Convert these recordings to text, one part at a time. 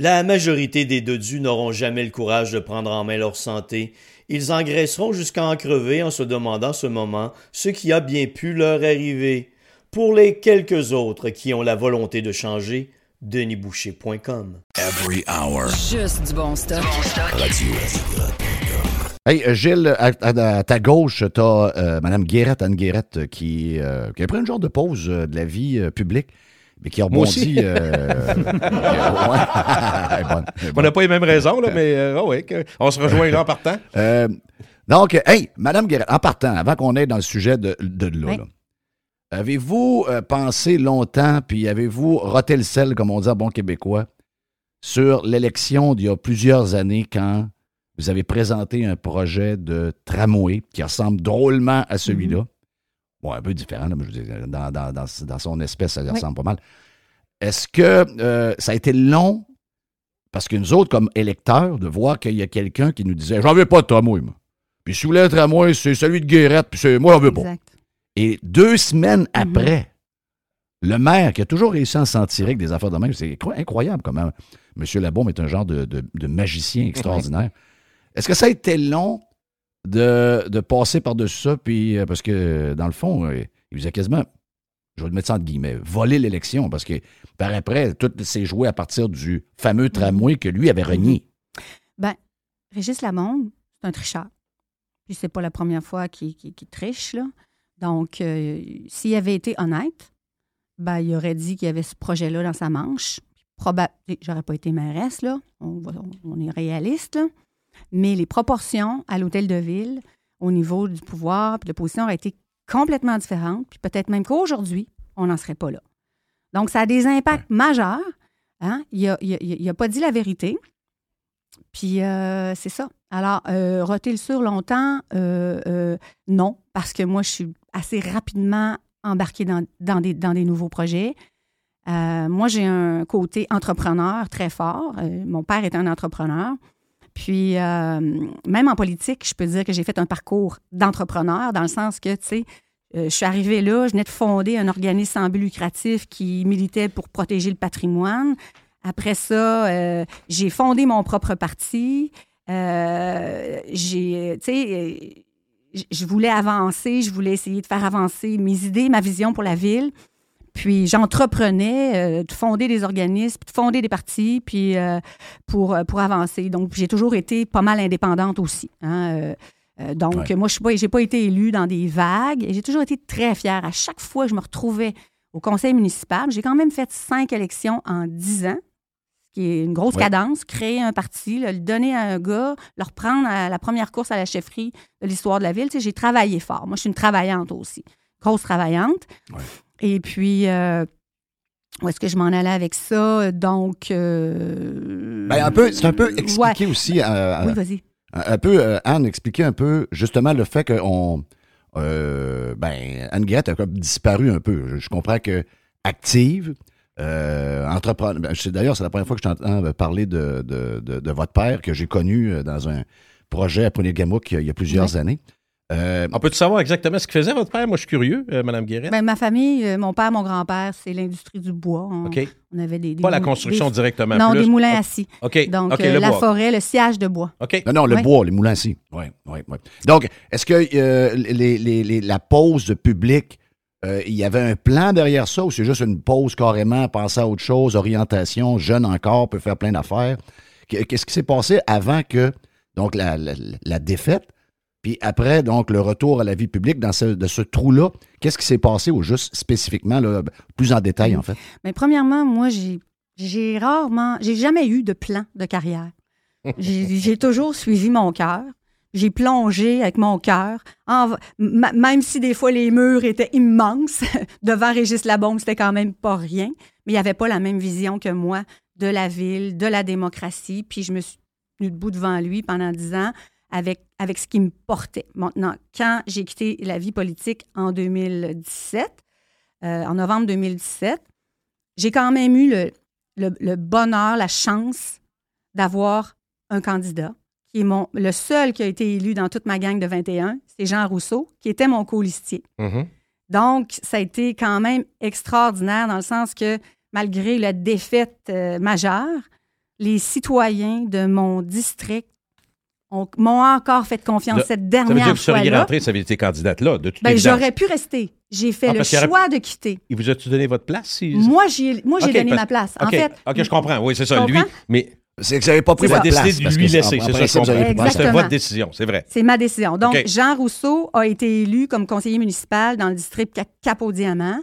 La majorité des dodus n'auront jamais le courage de prendre en main leur santé. Ils engraisseront jusqu'à en crever en se demandant ce moment ce qui a bien pu leur arriver. Pour les quelques autres qui ont la volonté de changer, denisboucher.com. Every hour. Juste du bon stuff. Hey, euh, Gilles, à, ta gauche, tu as euh, Mme Guérette, Anne Guérette, euh, qui, qui a pris une genre de pause de la vie publique mais qui a rebondi. On n'a pas les mêmes raisons, là, mais oh on se rejoint là en partant. donc, hey, Madame Guérette, en partant, avant qu'on aille dans le sujet de, de, là, avez-vous pensé longtemps, puis avez-vous roté le sel, comme on dit en bon québécois, sur l'élection d'il y a plusieurs années quand vous avez présenté un projet de tramway qui ressemble drôlement à celui-là? Mhm. Bon, un peu différent, mais je veux dans, dans, son espèce, ça ressemble pas mal. Est-ce que euh, ça a été long, parce que nous autres, comme électeurs, de voir qu'il y a quelqu'un qui nous disait J'en veux pas de tramway, moi. Puis si vous voulez un tramway, c'est celui de Guérette, puis moi, j'en veux pas. Et deux semaines mhm. après, le maire, qui a toujours réussi à s'en tirer avec des affaires de même, c'est incroyable comment M. Labaume est un genre de, de magicien extraordinaire. Est-ce que ça a été long? De, passer par-dessus ça? Puis, euh, parce que, dans le fond, euh, il faisait quasiment, je vais le mettre ça entre guillemets, voler l'élection, parce que par après, tout s'est joué à partir du fameux tramway que lui avait renié. Ben, Régis Lamonde, c'est un tricheur. Puis c'est pas la première fois qu'il triche, là. Donc, euh, s'il avait été honnête, ben, il aurait dit qu'il avait ce projet-là dans sa manche. Probable, j'aurais pas été mairesse, là. On, on est réaliste, mais les proportions à l'hôtel de ville au niveau du pouvoir et de l'opposition auraient été complètement différentes, puis peut-être même qu'aujourd'hui, on n'en serait pas là. Donc, ça a des impacts majeurs. Hein? Il n'a a, pas dit la vérité. Puis, euh, c'est ça. Alors, euh, roter le sur longtemps, euh, non, parce que moi, je suis assez rapidement embarquée dans, dans, des, dans des nouveaux projets. moi, j'ai un côté entrepreneur très fort. mon père est un entrepreneur. Puis, euh, même en politique, je peux dire que j'ai fait un parcours d'entrepreneur dans le sens que, tu sais, euh, je suis arrivée là, je venais de fonder un organisme sans but lucratif qui militait pour protéger le patrimoine. Après ça, euh, j'ai fondé mon propre parti. tu sais, je voulais avancer, je voulais essayer de faire avancer mes idées, ma vision pour la ville. Puis j'entreprenais euh, de fonder des organismes, de fonder des partis, puis euh, pour, euh, pour avancer. Donc, j'ai toujours été pas mal indépendante aussi. Hein, donc, moi, je n'ai pas, été élue dans des vagues et j'ai toujours été très fière. À chaque fois que je me retrouvais au conseil municipal, j'ai quand même fait cinq élections en dix ans, ce qui est une grosse cadence. Créer un parti, le donner à un gars, le reprendre à la première course à la chefferie de l'histoire de la ville. j'ai travaillé fort. Moi, je suis une travaillante aussi, grosse travaillante. Et puis, euh, où est-ce que je m'en allais avec ça? Donc. Euh, ben, un peu, c'est un peu expliquer aussi. Euh, oui, vas-y. Un, peu, Anne, expliquer un peu justement le fait qu'on. ben, Anne Guerette a comme disparu un peu. Je, comprends que active, entrepreneur. Ben, D'ailleurs, c'est la première fois que je t'entends parler de, de, de, votre père que j'ai connu dans un projet à Ponegamouk il y a plusieurs années. Euh, on peut-tu savoir exactement ce que faisait votre père? Moi, je suis curieux, euh, Mme Guérin. Ben, ma famille, euh, mon père, mon grand-père, c'est l'industrie du bois. On, OK. On avait des, Pas la construction directement. Non, des moulins assis. OK. Donc, la forêt, le sillage de bois. OK. Non, non, le bois, les moulins assis. Oui, oui, oui. Donc, est-ce que les, les, la pause publique, il y avait un plan derrière ça ou c'est juste une pause carrément, penser à autre chose, orientation, jeune encore, peut faire plein d'affaires? Qu'est-ce qui s'est passé avant que, donc, la, la défaite Puis après, donc, le retour à la vie publique dans ce, de ce trou-là, qu'est-ce qui s'est passé au juste spécifiquement, là, plus en détail, en fait? Mais premièrement, moi, j'ai, rarement, j'ai jamais eu de plan de carrière. J'ai, toujours suivi mon cœur. J'ai plongé avec mon cœur, même si des fois les murs étaient immenses. Devant Régis Labombe, c'était quand même pas rien, mais il n'y avait pas la même vision que moi de la ville, de la démocratie. Puis je me suis tenue debout devant lui pendant dix ans avec, avec ce qui me portait. Maintenant, quand j'ai quitté la vie politique en 2017, euh, en novembre 2017, j'ai quand même eu le, le- le bonheur, la chance d'avoir un candidat qui est mon, le seul qui a été élu dans toute ma gang de 21, c'est Jean Rousseau, qui était mon colistier. Mhm. Donc, ça a été quand même extraordinaire dans le sens que malgré la défaite euh, majeure, les citoyens de mon district ont- m'ont encore fait confiance cette Ça veut dire dernière que vous seriez rentré, ça avait été candidate là, de toute Ben, j'aurais pu rester. J'ai fait Ah, le choix de quitter. Il vous a-tu donné votre place? si- Moi, j'ai moi, j'ai Ok, donné parce- ma place. En OK, fait, OK, je comprends. Oui, c'est ça. Lui, mais C'est que vous n'avez pas pris C'est votre place. décidé de lui laisser. C'est ça, pris votre C'était Exactement. votre décision, c'est vrai. C'est ma décision. Donc. Jean Rousseau a été élu comme conseiller municipal dans le district Ca- Cap-au-Diamant.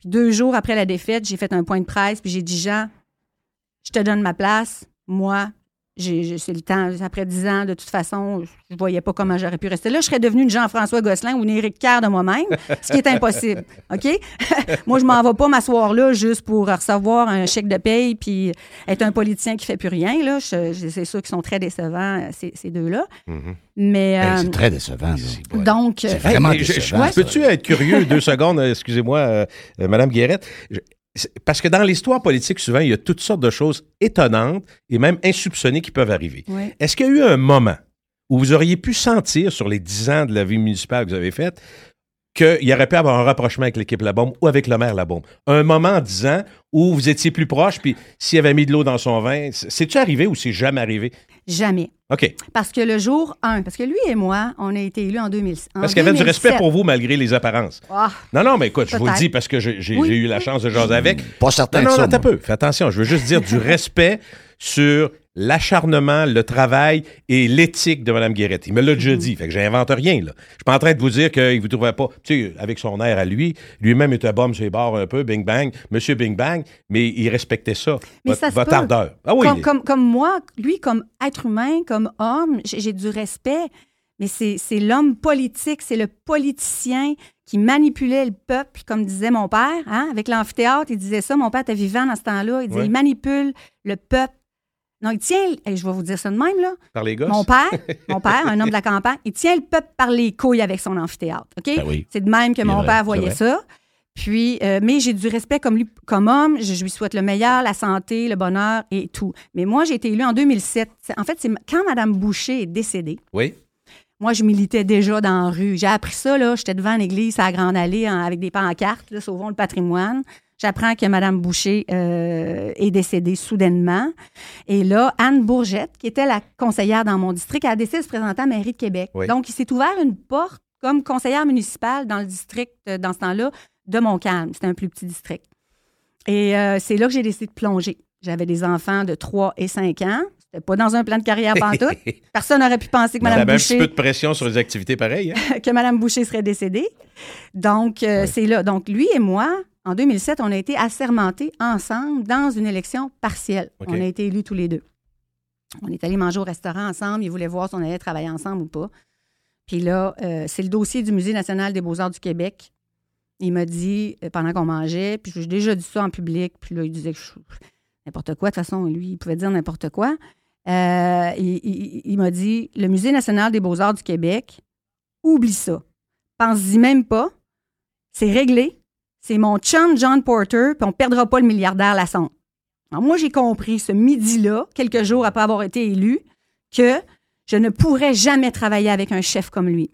Puis deux jours après la défaite, j'ai fait un point de presse, puis j'ai dit, Jean, je te donne ma place. Moi, c'est le temps. Après dix ans, de toute façon, je voyais pas comment j'aurais pu rester là. Je serais devenu une Jean-François Gosselin ou une Éric Kerr de moi-même, ce qui est impossible. OK? Moi, je m'en vais pas m'asseoir là juste pour recevoir un chèque de paye puis être un politicien qui fait plus rien. Là. C'est sûr qu'ils sont très décevants, ces, ces deux-là. Mhm. Mais. Euh, c'est très décevant. là. donc, euh, C'est vraiment Hey, décevant. Peux-tu être curieux deux secondes, euh, excusez-moi, euh, euh, Madame Guérette? Je- parce que dans l'histoire politique, souvent, il y a toutes sortes de choses étonnantes et même insoupçonnées qui peuvent arriver. oui. Est-ce qu'il y a eu un moment où vous auriez pu sentir sur les dix ans de la vie municipale que vous avez faite qu'il y aurait pu avoir un rapprochement avec l'équipe Labombe ou avec le maire Labombe? Un moment en dix ans où vous étiez plus proche, puis s'il avait mis de l'eau dans son vin, c'est-tu arrivé ou c'est jamais arrivé? Jamais. OK. Parce que le jour 1, parce que lui et moi, on a été élus en 2000. en Parce qu'il y avait du 2017. respect pour vous malgré les apparences. Ah, Non, non, mais écoute, je vous le dis parce que j'ai Oui. eu la chance de jaser avec. Pas certain Non, non, peu. Fais attention. Je veux juste dire du respect sur l'acharnement, le travail et l'éthique de Mme Guérette. Il me l'a Mhm. déjà dit. Fait que j'invente rien, là. Je suis pas en train de vous dire qu'il vous trouvait pas, tu sais, avec son air à lui, lui-même était bum sur les bords un peu, bing bang, monsieur bing bang, mais il respectait ça. Mais votre, ça ardeur. Ah oui. comme, comme, comme moi, lui, comme être humain, comme homme, j'ai du respect. Mais c'est c'est l'homme politique, c'est le politicien qui manipulait le peuple, comme disait mon père, hein, avec l'amphithéâtre. Il disait ça, mon père était vivant dans ce temps-là. Il disait, Ouais. il manipule le peuple. Non, il tient, et je vais vous dire ça de même, là. Par les gosses? Mon père, mon père, un homme de la campagne, il tient le peuple par les couilles avec son amphithéâtre. OK? Ben oui. C'est de même que mon vrai, père voyait ça. Puis, euh, mais j'ai du respect comme lui, comme homme. Je, je lui souhaite le meilleur, la santé, le bonheur et tout. Mais moi, j'ai été élue en 2007. C'est- En fait, c'est quand Mme Boucher est décédée. Oui. Moi, je militais déjà dans la rue. J'ai appris ça, là. J'étais devant l'église à la Grande Allée avec des pancartes, là, Sauvons le patrimoine. J'apprends que Mme Boucher euh, est décédée soudainement. Et là, Anne Bourgette, qui était la conseillère dans mon district, a décidé de se présenter à la mairie de Québec. Oui. Donc, il s'est ouvert une porte comme conseillère municipale dans le district, euh, dans ce temps-là, de Montcalm. C'était un plus petit district. Et euh, c'est là que j'ai décidé de plonger. J'avais des enfants de 3 et 5 ans. C'était pas dans un plan de carrière pantoute. Personne n'aurait pu penser que Mme un petit Boucher peu de pression sur les activités pareilles. hein? que Mme Boucher serait décédée. Donc, euh, c'est là. Donc, lui et moi, en 2007, on a été assermentés ensemble dans une élection partielle. On a été élus tous les deux. On est allés manger au restaurant ensemble. Il voulait voir si on allait travailler ensemble ou pas. Puis là, euh, c'est le dossier du Musée national des beaux-arts du Québec. Il m'a dit, euh, pendant qu'on mangeait, puis j'ai déjà dit ça en public, puis là, il disait que je- n'importe quoi. De toute façon, lui, il pouvait dire n'importe quoi. Euh, il il- il m'a dit, le Musée national des beaux-arts du Québec, oublie ça. Pense-y même pas. C'est réglé. C'est mon chum John Porter, puis on perdra pas le milliardaire Lassonde. Alors moi, j'ai compris ce midi-là, quelques jours après avoir été élu, que je ne pourrais jamais travailler avec un chef comme lui.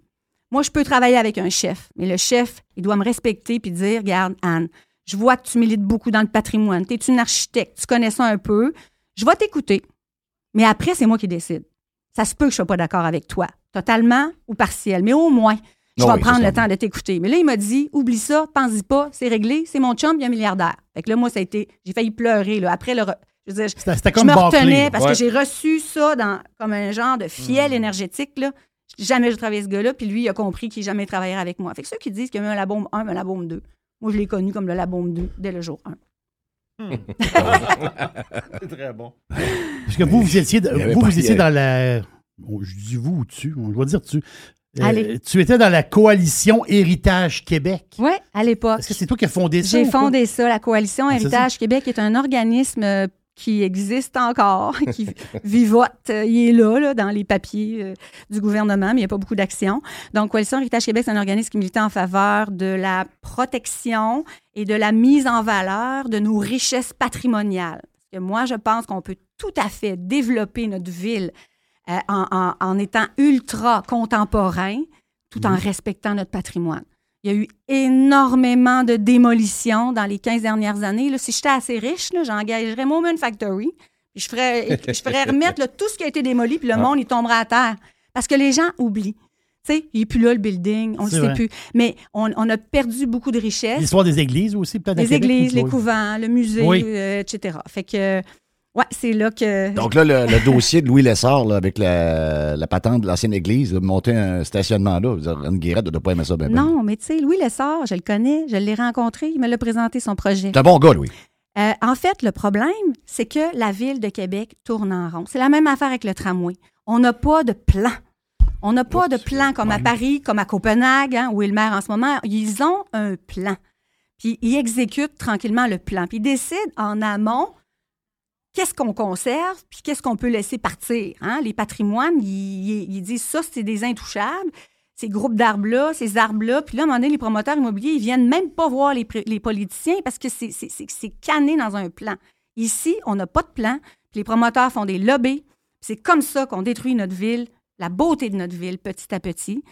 Moi, je peux travailler avec un chef, mais le chef, il doit me respecter puis dire, regarde, Anne, je vois que tu milites beaucoup dans le patrimoine, tu es une architecte, tu connais ça un peu, je vais t'écouter. Mais après, c'est moi qui décide. Ça se peut que je ne sois pas d'accord avec toi, totalement ou partiel, mais au moins, je vais oui, prendre le ça. temps de t'écouter. Mais là, il m'a dit, oublie ça, pense-y pas, c'est réglé, c'est mon chum, il est un milliardaire. Fait que là, moi, ça a été, j'ai failli pleurer, là. Après le, re- je veux dire, je- C'était c'était je comme me Barclay, retenais parce Ouais. que j'ai reçu ça dans, comme un genre de fiel énergétique, là. Jamais je travaillais avec ce gars-là, puis lui, il a compris qu'il jamais travaillerait avec moi. Fait que ceux qui disent qu'il y a eu un Labombe 1, un Labombe 2, moi, je l'ai connu comme le Labombe 2 dès le jour 1. C'est très bon. Parce que vous, vous étiez, vous, vous étiez dans la. je dis vous ou tu, je vais dire tu. Euh, tu étais dans la coalition Héritage Québec. Oui, à l'époque. Est-ce que c'est toi qui as fondé ça? J'ai fondé ça, la Coalition Ah, Héritage Québec est un organisme euh, qui existe encore, qui vivote. Euh, Il est là, là, dans les papiers euh, du gouvernement, mais il n'y a pas beaucoup d'action. Donc, Coalition Héritage Québec, c'est un organisme qui milite en faveur de la protection et de la mise en valeur de nos richesses patrimoniales. Parce que moi, je pense qu'on peut tout à fait développer notre ville euh, en, en- en étant ultra contemporain, tout en respectant notre patrimoine. Il y a eu énormément de démolitions dans les 15 dernières années. Là, si j'étais assez riche, j'engagerais Moment Factory. Puis je ferais, je ferais remettre là, tout ce qui a été démoli, puis le monde, il tombera à terre. Parce que les gens oublient. Tu sais, il n'est plus là, le building, on ne le sait vrai. plus. Mais on, on a perdu beaucoup de richesses. L'histoire des églises aussi, peut-être. Les églises, les couvents, le musée, Oui. euh, etc. Fait que, ouais, c'est là que... Donc là, le, le dossier de Louis Lessard, là, avec la, la patente de l'ancienne église, de monter un stationnement là, Anne Guérette ne doit pas aimer ça bien. bien. non, mais tu sais, Louis Lessard, je le connais, je l'ai rencontré, il me l'a présenté son projet. C'est un bon gars, Louis. Euh, en fait, le problème, c'est que la ville de Québec tourne en rond. C'est la même affaire avec le tramway. On n'a pas de plan. On n'a pas de plan comme à Paris, comme à Copenhague, hein, où est le maire en ce moment. Ils ont un plan. Puis ils exécutent tranquillement le plan. Puis ils décident en amont qu'est-ce qu'on conserve, puis qu'est-ce qu'on peut laisser partir. hein? Les patrimoines, ils, ils- disent ça, c'est des intouchables. Ces groupes d'arbres-là, ces arbres-là. Puis là, à un moment donné, les promoteurs immobiliers, ils viennent même pas voir les, les politiciens parce que c'est- canné dans un plan. Ici, on n'a pas de plan. Puis les promoteurs font des lobbies. C'est comme ça qu'on détruit notre ville, la beauté de notre ville, petit à petit.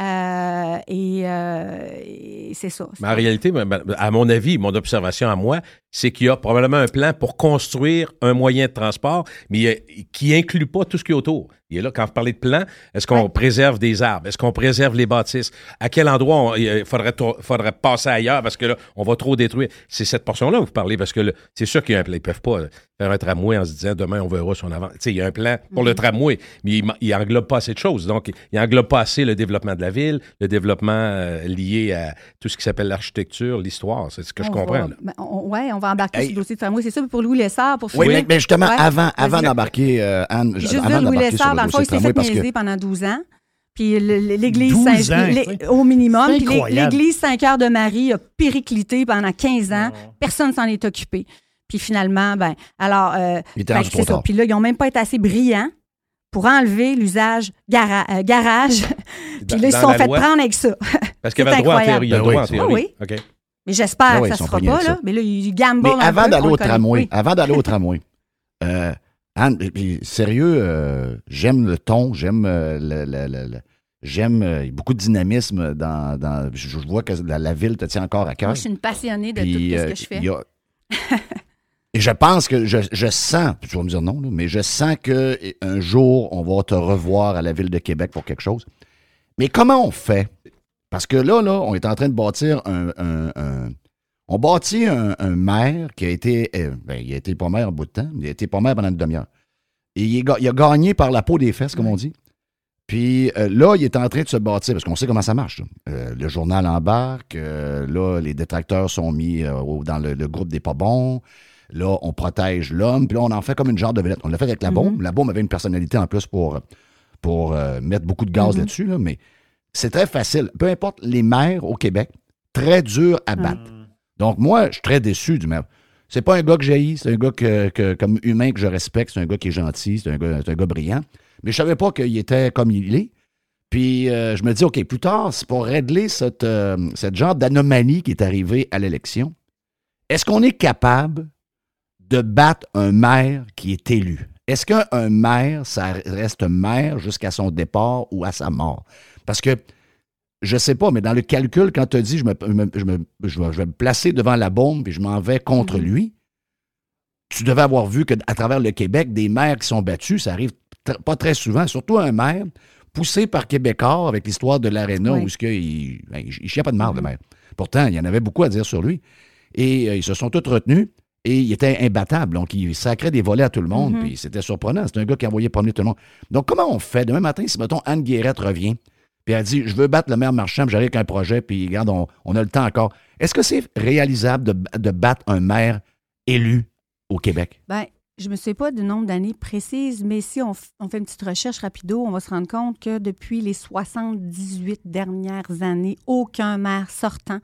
Euh, et euh, et c'est ça. Mais en réalité, à mon avis, mon observation à moi, c'est qu'il y a probablement un plan pour construire un moyen de transport, mais euh, qui inclut pas tout ce qui est autour. Il est là, quand vous parlez de plan, est-ce qu'on Ouais. préserve des arbres? Est-ce qu'on préserve les bâtisses? À quel endroit on- il faudrait, faudrait passer ailleurs parce que là, on va trop détruire? C'est cette portion-là que vous parlez parce que c'est sûr qu'il y a un plan. Ils peuvent pas euh, faire un tramway en se disant demain, on verra si on avance. Tu sais, il y a un plan pour le tramway, mais il, ma- il englobe pas assez de choses. Donc, il englobe pas assez le développement de la ville, le développement euh, lié à tout ce qui s'appelle l'architecture, l'histoire. C'est ce que je comprends. ben, ouais, on va embarquer Hey. sur le dossier de tramway. C'est ça pour Louis Lessard, pour Oui, mais, mais justement, Ouais. avant, avant d'embarquer, euh, Anne, juste avant dire, Louis Lessard, le dans le fond, dossier il s'est fait parce que pendant 12 ans. Puis l'Église 12 Saint- ans, l'é- c'est- au minimum. Puis l'Église Saint-Cœur de Marie a périclité pendant 15 ans. Personne s'en est occupé. Puis finalement, ben, alors, euh, c'est ça. tard. Puis là, ils n'ont même pas été assez brillants pour enlever l'usage gara- euh, garage. Puis là, ils se sont fait loi, prendre avec ça. Parce qu'il y avait le droit en théorie. Il y a le Ben droit oui, en c'est- théorie. Ah OK. Mais j'espère Ah que ça ne se fera pognés pas, là. Mais là, ils gamblent Mais avant d'aller au tramway, Oui. avant d'aller au tramway, euh, Anne, puis sérieux, euh, j'aime le ton, j'aime euh, le, le- le- le- j'aime euh, beaucoup de dynamisme dans, dans- je, je vois que la, la ville te tient encore à cœur. Moi, je suis une passionnée de Puis, tout ce euh, que je fais. a- Et je pense que je, je sens, tu vas me dire non, là, mais je sens que un jour, on va te revoir à la ville de Québec pour quelque chose. Mais comment on fait? Parce que là, là, on est en train de bâtir un. un- un- on bâtit un, un maire qui a été. euh, ben, il a été pas maire un bout de temps, mais il a été pas maire pendant une demi-heure. Et il, est ga- il a gagné par la peau des fesses, comme on dit. Puis euh, là, il est en train de se bâtir, parce qu'on sait comment ça marche. Euh, le journal embarque, euh, là, les détracteurs sont mis au- dans le, le groupe des pas bons. Là, on protège l'homme, puis là, on en fait comme une genre de vedette. On l'a fait avec la Mhm. bombe. La bombe avait une personnalité en plus pour, pour mettre beaucoup de gaz Mhm. là-dessus, là, mais c'est très facile. Peu importe les maires au Québec, très dur à battre. Donc, moi, je suis très déçu du maire. C'est pas un gars que j'haïs, c'est un gars que, que- comme humain que je respecte, c'est un gars qui est gentil, c'est un gars, un gars brillant. Mais je savais pas qu'il était comme il est. Puis euh, je me dis, OK, plus tard, c'est pour régler cette, euh, cette genre d'anomalie qui est arrivée à l'élection. Est-ce qu'on est capable de battre un maire qui est élu? Est-ce qu'un maire, ça reste maire jusqu'à son départ ou à sa mort? Parce que je sais pas, mais dans le calcul, quand tu as dit je, me, je me- je vais, je vais me placer devant la bombe et je m'en vais contre Mhm. lui, tu devais avoir vu qu'à travers le Québec, des maires qui sont battus, ça arrive pas très souvent, surtout un maire poussé par Québécois avec l'histoire de l'Arena Oui. où ce il, ben, il, il chiait pas de marre, le maire. Pourtant, il y en avait beaucoup à dire sur lui. Et euh, ils se sont tous retenus. Et il était imbattable. Donc, il sacrait des volets à tout le monde. Mhm. Puis c'était surprenant. C'est un gars qui envoyait promener tout le monde. Donc, comment on fait? Demain matin si, mettons, Anne Guérette revient, puis elle dit Je veux battre le maire marchand, puis j'arrive avec un projet, puis regarde, on, on a le temps encore. Est-ce que c'est réalisable de, de battre un maire élu au Québec? Ben, je me souviens pas du nombre d'années précises, mais si on, fait une petite recherche rapido, on va se rendre compte que depuis les 78 dernières années, aucun maire sortant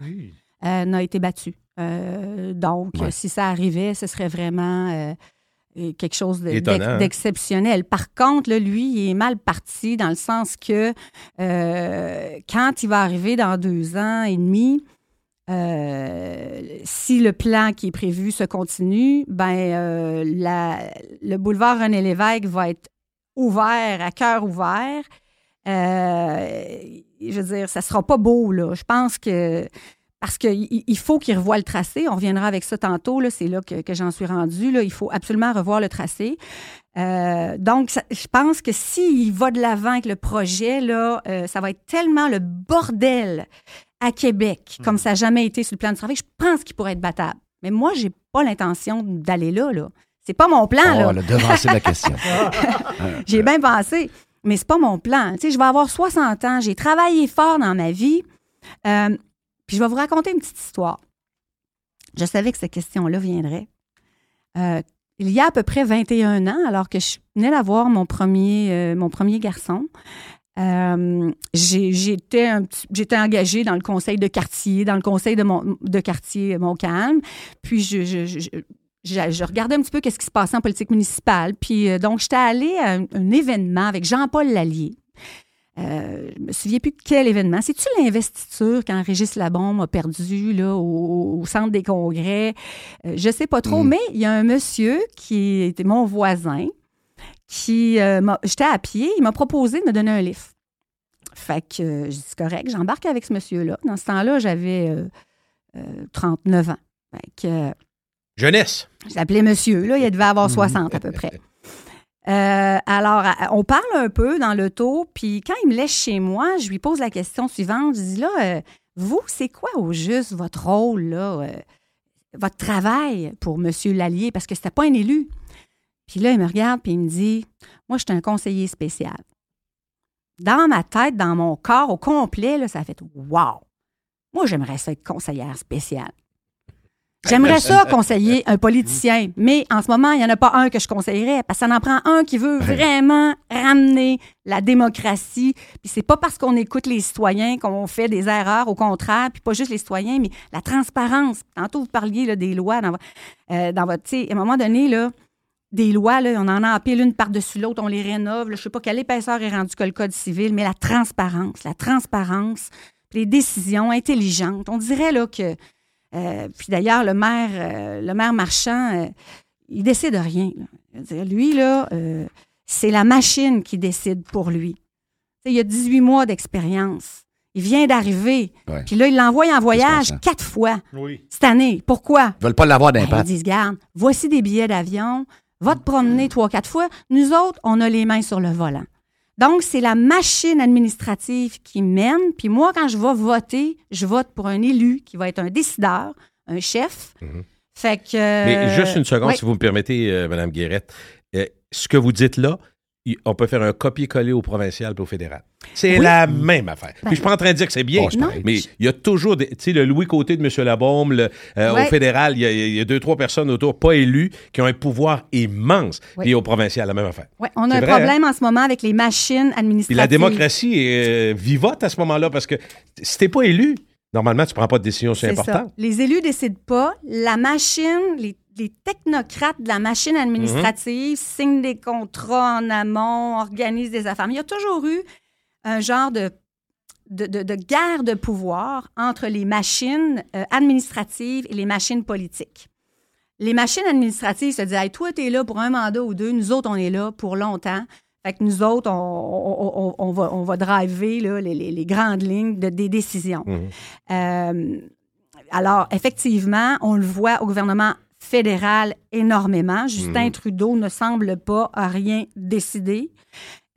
euh, n'a été battu. Euh, donc, Ouais. si ça arrivait, ce serait vraiment euh, quelque chose de- hein? d'exceptionnel. Par contre, là, lui, il est mal parti dans le sens que euh, quand il va arriver dans deux ans et demi, euh, si le plan qui est prévu se continue, ben euh, la- le boulevard René Lévesque va être ouvert, à cœur ouvert. Euh, je veux dire, ça sera pas beau, là. Je pense que. Parce qu'il il faut qu'il revoie le tracé. On reviendra avec ça tantôt. là. C'est là que, que j'en suis rendue. Là. Il faut absolument revoir le tracé. Euh, donc, ça- je pense que s'il va de l'avant avec le projet, là, euh, ça va être tellement le bordel à Québec, comme ça n'a jamais été sur le plan du travail. Je pense qu'il pourrait être battable. Mais moi, j'ai pas l'intention d'aller là. là. C'est pas mon plan. là. Oh, le devancer de la question. J'ai bien pensé, mais c'est pas mon plan. Tu sais, je vais avoir 60 ans, j'ai travaillé fort dans ma vie. Euh, puis je vais vous raconter une petite histoire. Je savais que cette question-là viendrait. Euh, il y a à peu près 21 ans, alors que je venais d'avoir mon premier, euh, mon premier garçon, euh, j'étais engagée dans le conseil de quartier, dans le conseil de, mon, de quartier Montcalm. Puis je, regardais un petit peu qu'est-ce qui se passait en politique municipale. Puis donc, j'étais allée à un événement avec Jean-Paul Lallier. Euh, je me souviens plus de quel événement. C'est-tu l'investiture quand Régis Labombe a perdu là, au, au centre des congrès? Euh, je sais pas trop, Mm. mais il y a un monsieur qui était mon voisin qui, euh, m'a- j'étais à pied, il m'a proposé de me donner un livre. Fait que euh, je dis, c'est correct, j'embarque avec ce monsieur-là. Dans ce temps-là, j'avais euh, euh, 39 ans. Fait que, euh, Jeunesse. je l'appelais monsieur, là, il devait avoir 60 à peu près. Euh, alors, on parle un peu dans l'auto, puis quand il me laisse chez moi, je lui pose la question suivante. Je dis là, euh, vous, c'est quoi au juste votre rôle, euh, votre travail pour monsieur Lallier? Parce que c'était pas un élu. Puis là, il me regarde, puis il me dit Moi, je suis un conseiller spécial. Dans ma tête, dans mon corps au complet, là, ça fait Wow! Moi, j'aimerais ça être conseillère spéciale. J'aimerais ça conseiller un politicien, mais en ce moment, il n'y en a pas un que je conseillerais parce que ça en prend un qui veut vraiment ramener la démocratie. Puis c'est pas parce qu'on écoute les citoyens qu'on fait des erreurs, au contraire, puis pas juste les citoyens, mais la transparence. Tantôt, vous parliez là, des lois dans, euh, dans votre. tu sais, À un moment donné, là, des lois, là, on en empile une par-dessus l'autre, on les rénove. là, je ne sais pas quelle épaisseur est rendue que le Code civil, mais la transparence, la transparence, les décisions intelligentes. On dirait là que. Euh, puis d'ailleurs, le maire, euh, le maire marchand, euh, il décide de rien. là. Dire, lui, là, euh, c'est la machine qui décide pour lui. Il a 18 mois d'expérience. Il vient d'arriver. Ouais. Puis là, il l'envoie en voyage quatre fois Oui. cette année. Pourquoi? Ils veulent pas l'avoir Ben, ils d'impact. disent, garde, voici des billets d'avion, va te promener trois, quatre fois. Nous autres, on a les mains sur le volant. Donc, c'est la machine administrative qui mène. Puis moi, quand je vais voter, je vote pour un élu qui va être un décideur, un chef. Fait que. Mhm. Mais juste une seconde, oui. si vous me permettez, euh, Mme Guérette. Euh, ce que vous dites là, on peut faire un copier-coller au provincial et au fédéral. C'est Oui. la même affaire. Puis je suis pas en train de dire que c'est bien, Oh, mais il y a toujours, tu sais, le Louis Côté de M. Labaume, le, euh, Ouais. au fédéral, il y, a, il y a deux, trois personnes autour, pas élues, qui ont un pouvoir immense. Oui. Puis au provincial, la même affaire. Ouais, on a un vrai, hein? problème en ce moment avec les machines administratives. Puis la démocratie est euh, vivote à ce moment-là parce que si t'es pas élu, normalement, tu prends pas de décision aussi ça. importante. Les élus décident pas. La machine, les, les technocrates de la machine administrative signent des contrats en amont, organisent des affaires. Mais il y a toujours eu un genre de, de, de- de guerre de pouvoir entre les machines euh, administratives et les machines politiques. Les machines administratives se disent hey, toi, tu es là pour un mandat ou deux, nous autres, on est là pour longtemps. Fait que nous autres, on, on- on- on va, on va driver là, les, les- les grandes lignes de, des décisions. Mhm. Euh, alors, effectivement, on le voit au gouvernement fédéral énormément. Justin Mhm. Trudeau ne semble pas à rien décider.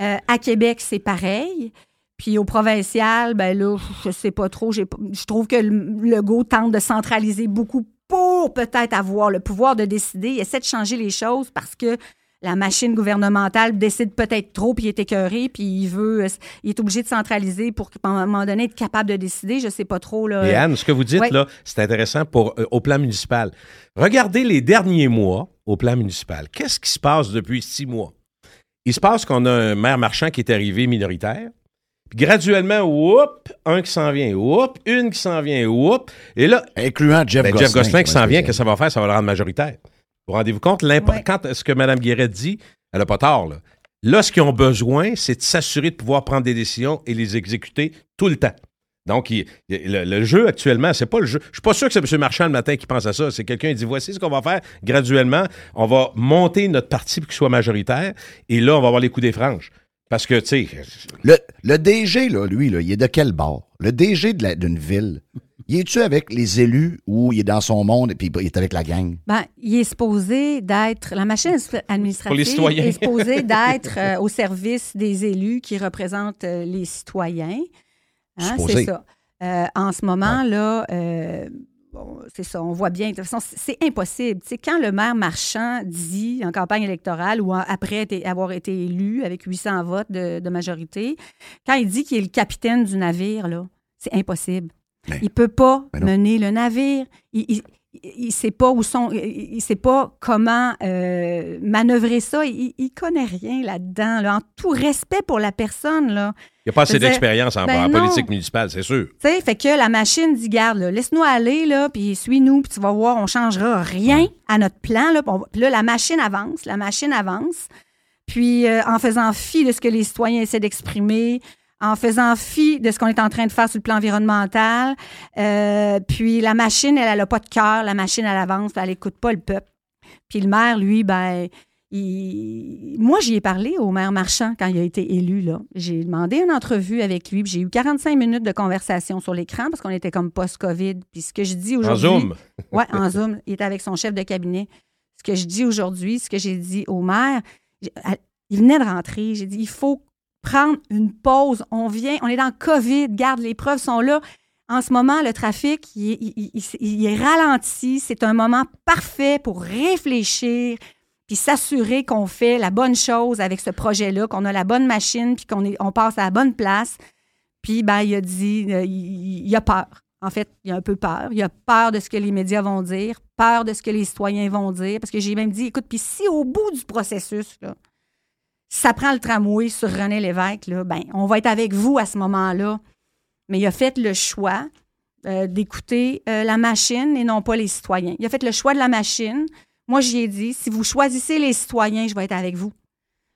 Euh, à Québec, c'est pareil. Puis au provincial, ben là, je sais pas trop. Je trouve que le Legault tente de centraliser beaucoup pour pour peut-être avoir le pouvoir de décider, il essaie de changer les choses parce que la machine gouvernementale décide peut-être trop, puis il est écœuré, puis il veut, il est obligé de centraliser pour à un moment donné être capable de décider. Je sais pas trop là. Et Anne, ce que vous dites Ouais. là, c'est intéressant pour euh, au plan municipal. Regardez les derniers mois au plan municipal. Qu'est-ce qui se passe depuis six mois? Il se passe qu'on a un maire marchand qui est arrivé minoritaire. Puis graduellement, whoop, un qui s'en vient, whoop, une qui s'en vient, whoop. Et là, Incluant Jeff ben, Gosselin. Jeff Gosselin qui s'en vient, qu'est-ce que ça va faire? Ça va le rendre majoritaire. Vous rendez-vous compte? Ouais. Quand ce que Mme Guéret dit, elle n'a pas tort. Là. là, ce qu'ils ont besoin, c'est de s'assurer de pouvoir prendre des décisions et les exécuter tout le temps. Donc, il- il- le, le jeu actuellement, c'est pas le jeu. Je suis pas sûr que c'est M. Marchand le matin qui pense à ça. C'est quelqu'un qui dit voici ce qu'on va faire graduellement. On va monter notre parti pour qu'il soit majoritaire. Et là, on va avoir les coups des franges. Parce que, tu sais, Le, le DG, là, lui, là, il est de quel bord? Le DG d'une ville, il est-tu avec les élus ou il est dans son monde et puis il est avec la gang? Ben, il est supposé d'être. La machine Pour les administrative citoyens. est supposée d'être euh, au service des élus qui représentent euh, les citoyens. Hein, c'est ça. Euh, en ce moment, là, euh, bon, c'est ça, on voit bien. De toute façon, c'est impossible. Tu sais, quand le maire marchand dit en campagne électorale ou en- après avoir été élu avec 800 votes de, de majorité, quand il dit qu'il est le capitaine du navire, là, c'est impossible. Mais- il peut pas mener le navire. Il, il, il sait pas où sont, il, sait pas comment euh, manœuvrer ça. Il, il connaît rien là-dedans. Là. En tout respect pour la personne, là. il n'y a pas assez d'expérience en, ben en politique municipale, c'est sûr. Tu sais, fait que la machine dit, garde, laisse-nous aller, là, puis suis-nous, puis tu vas voir, on changera rien à notre plan, là. Puis là, la machine avance, la machine avance. Puis euh, en faisant fi de ce que les citoyens essaient d'exprimer, en faisant fi de ce qu'on est en train de faire sur le plan environnemental. euh, puis la machine, elle, n'a pas de cœur. La machine, elle avance, elle n'écoute pas le peuple. Puis le maire, lui, ben, il- moi, j'y ai parlé au maire Marchand quand il a été élu. là. J'ai demandé une entrevue avec lui, puis j'ai eu 45 minutes de conversation sur l'écran parce qu'on était comme post-COVID. Puis ce que je dis En aujourd'hui. Zoom. Oui, en Zoom. Il était avec son chef de cabinet. Ce que je dis aujourd'hui, ce que j'ai dit au maire, il venait de rentrer. J'ai dit, il faut prendre une pause. On vient, on est dans COVID. Garde, les preuves sont là. En ce moment, le trafic, il, est- ralenti. C'est un moment parfait pour réfléchir puis s'assurer qu'on fait la bonne chose avec ce projet-là, qu'on a la bonne machine, puis qu'on on passe à la bonne place. Puis, ben, il a dit, euh, il, il a peur. En fait, il a un peu peur. Il a peur de ce que les médias vont dire, peur de ce que les citoyens vont dire. Parce que j'ai même dit, écoute, puis si au bout du processus, là, ça prend le tramway sur René Lévesque, là, ben, on va être avec vous à ce moment-là. Mais il a fait le choix euh, d'écouter euh, la machine et non pas les citoyens. Il a fait le choix de la machine. Moi, j'y ai dit, si vous choisissez les citoyens, je vais être avec vous.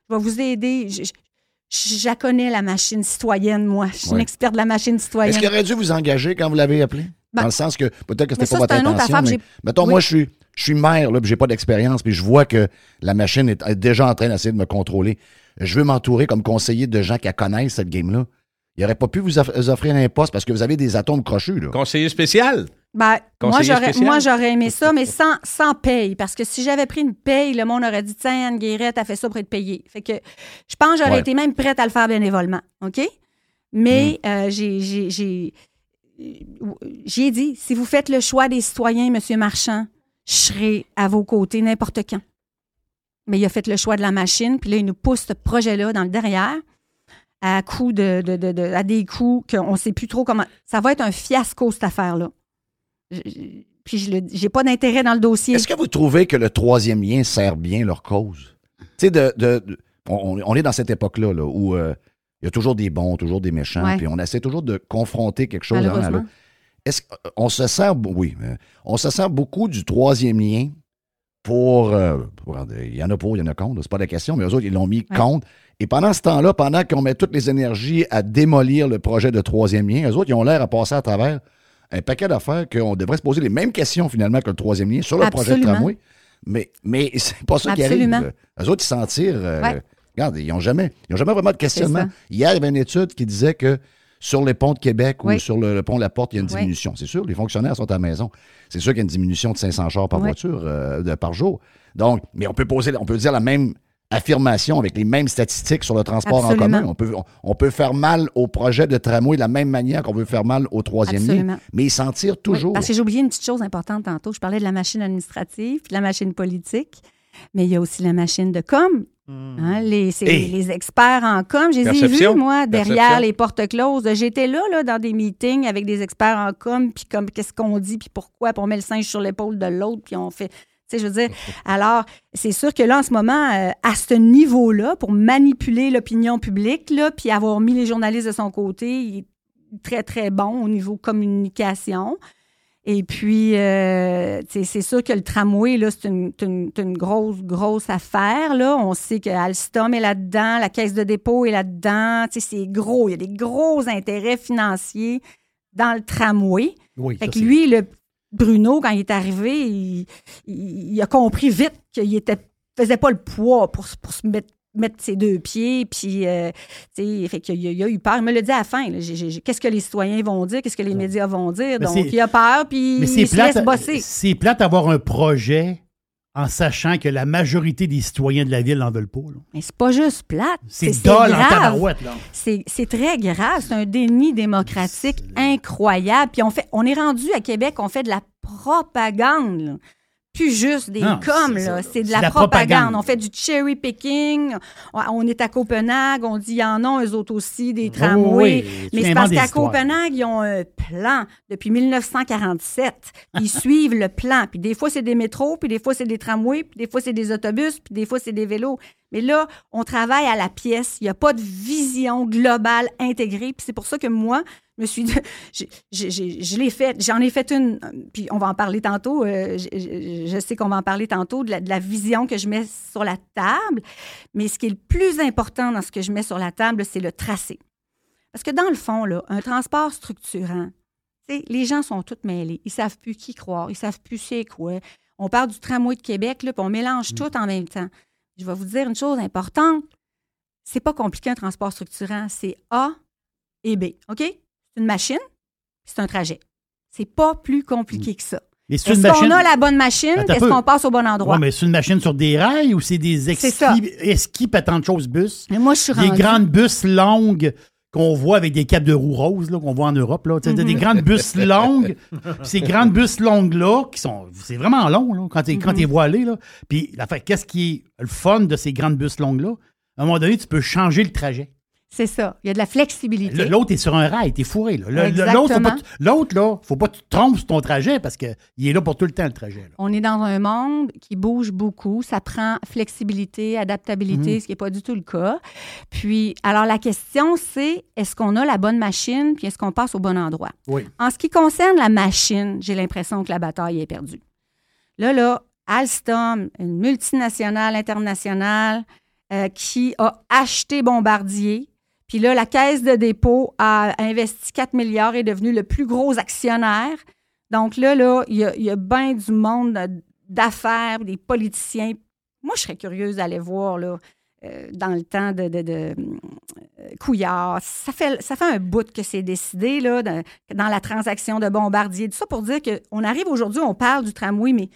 Je vais vous aider. Je, je- je la connais, la machine citoyenne, moi. Je suis une Ouais. experte de la machine citoyenne. Est-ce qu'il aurait dû vous engager quand vous l'avez appelé? Ben, Dans le sens que peut-être que c'était ça, pas votre intention, affaire, mais mettons, oui. moi, je suis, je suis maire, là, puis j'ai pas d'expérience, puis je vois que la machine est est déjà en train d'essayer de me contrôler. Je veux m'entourer comme conseiller de gens qui connaissent cette game-là. Il n'aurait pas pu vous off- vous offrir un poste parce que vous avez des atomes crochus, là. Conseiller spécial. Ben, moi, Conseiller moi, j'aurais aimé ça, mais sans, sans paye. Parce que si j'avais pris une paye, le monde aurait dit Tiens, Anne Guérette a fait ça pour être payée. Fait que je pense que j'aurais Ouais. été même prête à le faire bénévolement. OK? Mais Mm. euh, j'ai, j'ai, dit si vous faites le choix des citoyens, M. Marchand, je serai à vos côtés n'importe quand. Mais il a fait le choix de la machine, puis là, il nous pousse ce projet-là dans le derrière à coups de, à des coups qu'on ne sait plus trop comment. Ça va être un fiasco, cette affaire-là. Puis je n'ai pas d'intérêt dans le dossier. Est-ce que vous trouvez que le troisième lien sert bien leur cause? Tu sais, de, on, est dans cette époque-là là, où euh, il y a toujours des bons, toujours des méchants, Ouais. puis on essaie toujours de confronter quelque chose à l'autre. Est-ce qu'on se sert, oui, on se sert beaucoup du troisième lien pour, euh, pour- il y en a pour, il y en a contre, c'est pas la question, mais eux autres, ils l'ont mis Ouais. contre. Et pendant ce temps-là, pendant qu'on met toutes les énergies à démolir le projet de troisième lien, eux autres, ils ont l'air à passer à travers un paquet d'affaires qu'on devrait se poser les mêmes questions finalement que le troisième lien sur le projet de tramway. Mais, mais c'est pas ça qui arrive. Eux autres, ils s'en tirent. euh, Ouais. Regarde, ils n'ont jamais, ils ont jamais vraiment de questionnement. Hier, il y avait une étude qui disait que sur les ponts de Québec ou sur le, le pont La Porte, il y a une Oui. diminution. C'est sûr, les fonctionnaires sont à la maison. C'est sûr qu'il y a une diminution de 500 chars par Oui. voiture euh, de- par jour. Donc, mais on peut poser, on peut dire la même, affirmation avec les mêmes statistiques sur le transport en commun. On peut, on, on peut faire mal au projet de tramway de la même manière qu'on veut faire mal au troisième lien, mais ils s'en tirent toujours. Parce que j'ai oublié une petite chose importante tantôt. Je parlais de la machine administrative puis de la machine politique, mais il y a aussi la machine de com. Hein, les, c'est Hey. les experts en com. Je les ai Perception. vus, moi, derrière Perception. les portes closes. J'étais là, là, dans des meetings avec des experts en com, puis comme qu'est-ce qu'on dit, puis pourquoi, puis on met le singe sur l'épaule de l'autre, puis on fait. Tu sais, je veux dire, alors, c'est sûr que là, en ce moment, euh, à ce niveau-là, pour manipuler l'opinion publique, là, puis avoir mis les journalistes de son côté, il est très, très bon au niveau communication. Et puis, euh, c'est sûr que le tramway, là, c'est une, une- une grosse, grosse affaire. Là. On sait que Alstom est là-dedans, la caisse de dépôt est là-dedans. C'est gros. Il y a des gros intérêts financiers dans le tramway. Oui, Fait que lui, le Bruno, quand il est arrivé, il, il- il a compris vite qu'il était faisait pas le poids pour, pour se mettre mettre ses deux pieds, puis, euh, tu sais, fait qu'il il a eu peur. Il me l'a dit à la fin. Qu'est-ce que les citoyens vont dire? Qu'est-ce que les médias vont dire? Mais Donc, il a peur, puis Mais il se plate, laisse bosser. c'est plate d'avoir un projet en sachant que la majorité des citoyens de la ville n'en veulent pas. là. Mais c'est pas juste plate. C'est dole en tabarouette. C'est c'est très grave. C'est un déni démocratique incroyable. Puis on, fait, on est rendu à Québec, on fait de la propagande. là. Plus juste des Non, coms, là. C'est de la, la propagande. propagande. On fait du cherry picking. On, est à Copenhague. On dit, il y en a eux autres aussi, des tramways. oui, tu Mais c'est parce qu'à. Copenhague, ils ont un plan depuis 1947. Ils suivent le plan. Puis des fois, c'est des métros, puis des fois, c'est des tramways, puis des fois, c'est des autobus, puis des fois, c'est des vélos. Mais là, on travaille à la pièce. Il n'y a pas de vision globale intégrée. Puis c'est pour ça que moi, je me suis j'ai- je l'ai fait. J'en ai fait une, puis on va en parler tantôt. euh, je, je- je sais qu'on va en parler tantôt de la, de la vision que je mets sur la table. Mais ce qui est le plus important dans ce que je mets sur la table, c'est le tracé. Parce que dans le fond, là, un transport structurant, les gens sont tous mêlés. Ils savent plus qui croire. Ils savent plus c'est quoi. On parle du tramway de Québec, là, puis on mélange tout en même temps. Je vais vous dire une chose importante. C'est pas compliqué un transport structurant. C'est A et B. OK? C'est une machine, c'est un trajet. C'est pas plus compliqué que ça. Est-ce une qu'on machine. a la bonne machine? Est-ce qu'on passe au bon endroit? Ouais, mais c'est une machine sur des rails ou c'est des esquis pas tant de choses bus? Mais moi, je suis Des grandes bus longues qu'on voit avec des capes de roues roses qu'on voit en Europe. Là. Des grandes bus longues. Ces grandes bus longues-là, qui sont. C'est vraiment long là, quand tu es voilé. Là. Puis qu'est-ce qui est le fun de ces grandes bus longues-là? À un moment donné, tu peux changer le trajet. C'est ça. Il y a de la flexibilité. Le- L'autre est sur un rail, t'es fourré. L'autre, là, faut pas que tu te trompes sur ton trajet parce qu'il est là pour tout le temps, le trajet. là. On est dans un monde qui bouge beaucoup. Ça prend flexibilité, adaptabilité, Mhm. ce qui n'est pas du tout le cas. Puis, alors la question, c'est est-ce qu'on a la bonne machine, puis est-ce qu'on passe au bon endroit? Oui. En ce qui concerne la machine, j'ai l'impression que la bataille est perdue. Là, là, Alstom, une multinationale internationale euh, qui a acheté Bombardier. Puis là, la caisse de dépôt a investi 4 milliards et est devenue le plus gros actionnaire. Donc là, là, il y a, y bien du monde d'affaires, des politiciens. Moi, je serais curieuse d'aller voir là, euh, dans le temps de, euh, Couillard. Ça fait, ça fait un bout que c'est décidé là, dans la transaction de Bombardier. Tout ça pour dire qu'on arrive aujourd'hui, on parle du tramway, mais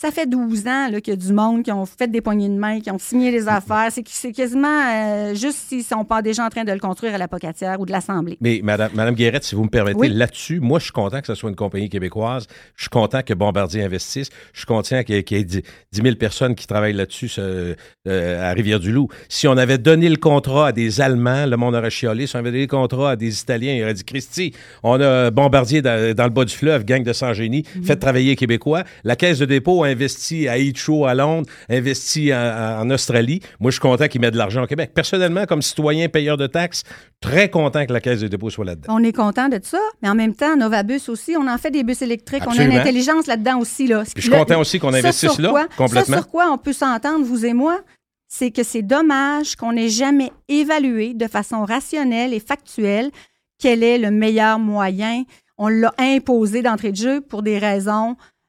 ça fait 12 ans qu'il y a du monde qui ont fait des poignées de main, qui ont signé les affaires. C'est, quasiment euh, juste s'ils ne sont pas déjà en train de le construire à la Pocatière ou de l'assembler. Mais Madame, Madame Guérette, si vous me permettez, Oui. là-dessus, moi, je suis content que ce soit une compagnie québécoise. Je suis content que Bombardier investisse. Je suis content qu'il y ait, qu'il y ait 10 10 000 personnes qui travaillent là-dessus euh, à Rivière-du-Loup. Si on avait donné le contrat à des Allemands, le monde aurait chiolé. Si on avait donné le contrat à des Italiens, il aurait dit Christy, on a Bombardier dans, dans le bas du fleuve, gang de sans-génie, faites travailler les Québécois. La Caisse de dépôt a investi à Heathrow à Londres, investi en, en Australie. Moi, je suis content qu'ils mettent de l'argent au Québec. Personnellement, comme citoyen payeur de taxes, très content que la Caisse de dépôt soit là-dedans. On est content de ça, mais en même temps, Novabus aussi, on en fait des bus électriques. On a une intelligence là-dedans aussi. Là. Puis je suis content aussi qu'on investisse sur là, quoi- complètement. Ça sur quoi on peut s'entendre, vous et moi, c'est que c'est dommage qu'on n'ait jamais évalué de façon rationnelle et factuelle quel est le meilleur moyen. On l'a imposé d'entrée de jeu pour des raisons.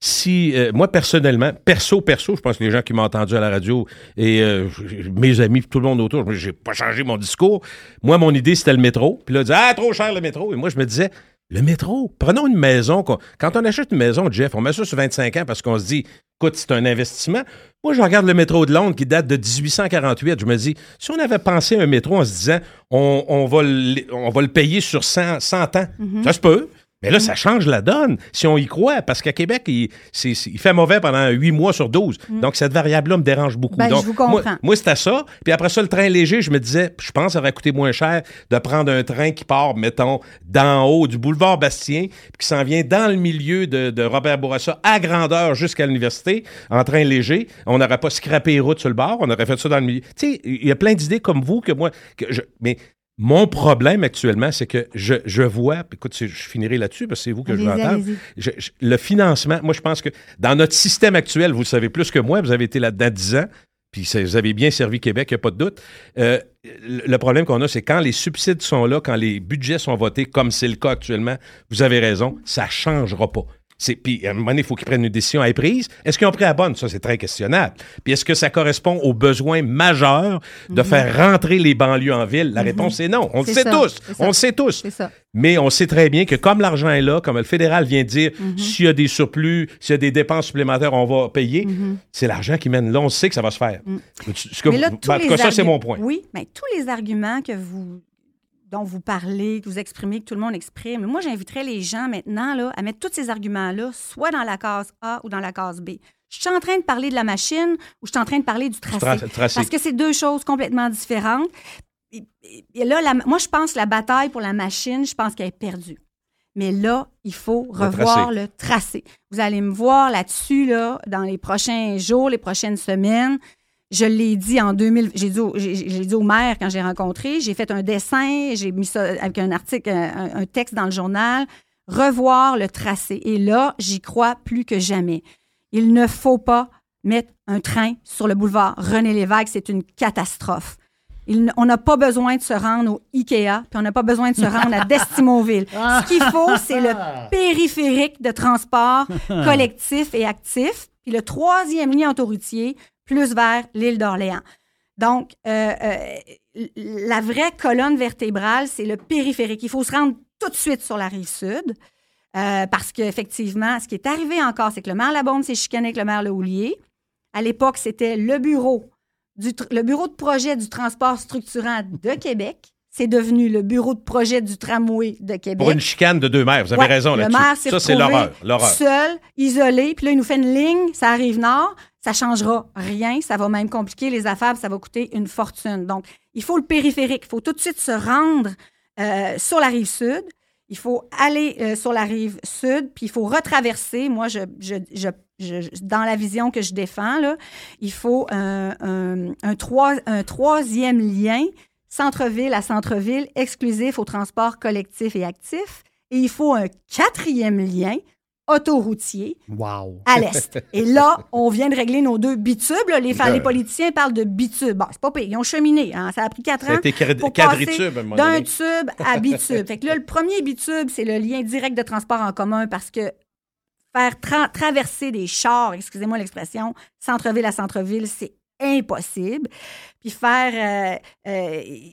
si euh, moi personnellement, perso, perso, je pense que les gens qui m'ont entendu à la radio et euh, mes amis, tout le monde autour, j'ai pas changé mon discours. Moi, mon idée c'était le métro. Puis là, disait ah trop cher le métro. Et moi, je me disais le métro? Prenons une maison. Quand on achète une maison, Jeff, on met ça sur 25 ans parce qu'on se dit, écoute, c'est un investissement. Moi, je regarde le métro de Londres qui date de 1848. Je me dis, si on avait pensé à un métro en se disant, on, va, le, on va le payer sur 100, 100 ans, Mm-hmm. ça se peut. Mais là, ça change la donne, si on y croit, parce qu'à Québec, il, c'est- c'est- il fait mauvais pendant 8 mois sur 12. Donc, cette variable-là me dérange beaucoup. Ben, je Donc, vous moi, comprends. moi, c'était ça. Puis après ça, le train léger, je me disais, je pense que ça va coûter moins cher de prendre un train qui part, mettons, d'en haut du boulevard Bastien, puis qui s'en vient dans le milieu de, de Robert Bourassa à grandeur jusqu'à l'université, en train léger. On n'aurait pas scrappé les routes sur le bord, on aurait fait ça dans le milieu. Tu sais, il y a plein d'idées comme vous que moi. Que je, mais mon problème actuellement, c'est que je, je vois, puis écoute, je finirai là-dessus parce que c'est vous que je veux Allez-y, entendre. allez-y. Je- je- le financement, moi, je pense que dans notre système actuel, vous le savez plus que moi, vous avez été là-dedans 10 ans, puis ça- vous avez bien servi Québec, il n'y a pas de doute. Euh, le le problème qu'on a, c'est quand les subsides sont là, quand les budgets sont votés, comme c'est le cas actuellement, vous avez raison, ça ne changera pas. C'est- Puis à un moment donné, il faut qu'ils prennent une décision à être prise. Est-ce qu'ils ont pris la bonne? Ça, c'est très questionnable. Puis est-ce que ça correspond aux besoins majeurs de faire rentrer les banlieues en ville? La réponse est non. On le sait ça, tous. c'est ça. On le sait tous. C'est ça. Mais on sait très bien que comme l'argent est là, comme le fédéral vient de dire, s'il y a des surplus, s'il y a des dépenses supplémentaires, on va payer, c'est l'argent qui mène là. On sait que ça va se faire. Ce que Mais là, tous en tout les cas, ça, c'est mon point. Oui, mais tous les arguments que vous, dont vous parlez, que vous exprimez, que tout le monde exprime, moi, j'inviterais les gens maintenant là, à mettre tous ces arguments-là soit dans la case A ou dans la case B. Je suis en train de parler de la machine ou je suis en train de parler du tracé. Tra- tracé. Parce que c'est deux choses complètement différentes. Et, et- et là, la- moi, je pense que la bataille pour la machine, je pense qu'elle est perdue. Mais là, il faut revoir tracé. le tracé. Vous allez me voir là-dessus là, dans les prochains jours, les prochaines semaines. Je l'ai dit en 2000, j'ai dit, au- j'ai j'ai dit au maire quand j'ai rencontré, j'ai fait un dessin, j'ai mis ça avec un article, un, un texte dans le journal, revoir le tracé. Et là, j'y crois plus que jamais. Il ne faut pas mettre un train sur le boulevard René Lévesque, c'est une catastrophe. Il on n'a pas besoin de se rendre au IKEA, puis on n'a pas besoin de se rendre à Destimoville. Ce qu'il faut, c'est le périphérique de transport collectif et actif, puis le troisième lien autoroutier, plus vers l'île d'Orléans. Donc, euh, euh, la vraie colonne vertébrale, c'est le périphérique. Il faut se rendre tout de suite sur la rive sud. euh, parce qu'effectivement, ce qui est arrivé encore, c'est que le maire Labombe s'est chicané avec le maire Le Houlier. À l'époque, c'était le bureau du le bureau de projet du transport structurant de Québec. C'est devenu le bureau de projet du tramway de Québec. Pour une chicane de deux mères, vous avez Ouais, raison le là-dessus. maire s'est Ça, c'est l'horreur. L'horreur. Seul, isolé, puis là, il nous fait une ligne, ça arrive nord, ça changera rien, ça va même compliquer les affaires, ça va coûter une fortune. Donc, il faut le périphérique, il faut tout de suite se rendre euh, sur la rive sud, il faut aller euh, sur la rive sud, puis il faut retraverser. Moi, je, je, je- je- dans la vision que je défends, là, il faut un, un- un trois- un troisième lien, centre-ville à centre-ville, exclusif au transport collectif et actif. Et il faut un quatrième lien, autoroutier, Wow. à l'est. Et là, on vient de régler nos deux bitubes. là. Les, politiciens parlent de bitubes. Bon, c'est pas pire. Ils ont cheminé. hein. Ça a pris quatre Ça ans pour quadritube passer d'un tube à bitube. fait que là, le premier bitube, c'est le lien direct de transport en commun parce que faire tra- traverser des chars, excusez-moi l'expression, centre-ville à centre-ville, c'est impossible. Puis faire... euh, euh,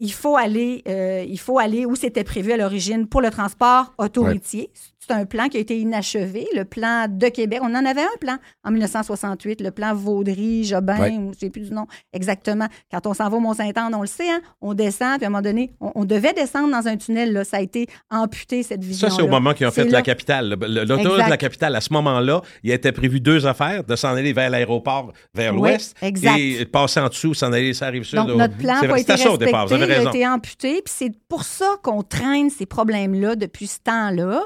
il faut aller, euh, il faut aller où c'était prévu à l'origine pour le transport autoroutier. C'est un plan qui a été inachevé, le plan de Québec. On en avait un plan en 1968, le plan Vaudry, Jobin, Ouais. je ne sais plus du nom exactement. Quand on s'en va au Mont-Saint-Anne, on le sait, hein, on descend, puis à un moment donné, on, on devait descendre dans un tunnel. Là, ça a été amputé, cette vision Ça, c'est au moment qu'ils ont fait la là. capitale. Le- le- L'autoroute de la capitale, à ce moment-là, il était prévu deux affaires, de s'en aller vers l'aéroport, vers Oui, l'ouest, et de passer en dessous, s'en aller sur la rive sud. Donc, notre plan n'a été c'était ça au respecté, départ, vous avez il a raison. été amputé, puis c'est pour ça qu'on traîne ces problèmes-là depuis ce temps-là.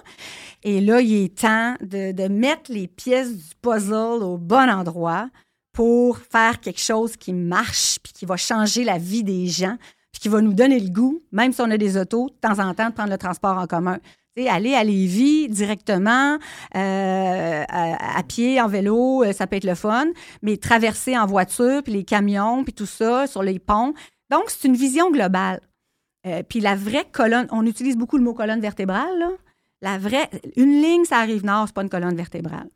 Et là, il est temps de, de mettre les pièces du puzzle au bon endroit pour faire quelque chose qui marche, puis qui va changer la vie des gens, puis qui va nous donner le goût, même si on a des autos, de temps en temps, de prendre le transport en commun. Tu sais, aller à Lévis directement, euh, à, à pied, en vélo, euh, ça peut être le fun, mais traverser en voiture, puis les camions, puis tout ça, sur les ponts. Donc, c'est une vision globale. Euh, puis la vraie colonne, on utilise beaucoup le mot colonne vertébrale, là. La vraie, une ligne, ça arrive nord, c'est pas une colonne vertébrale.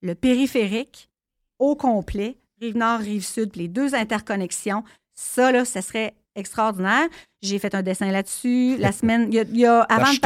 Le périphérique, au complet, rive nord, rive sud, puis les deux interconnexions, ça, là, ça serait extraordinaire. J'ai fait un dessin là-dessus la semaine, il y a, il y a avant de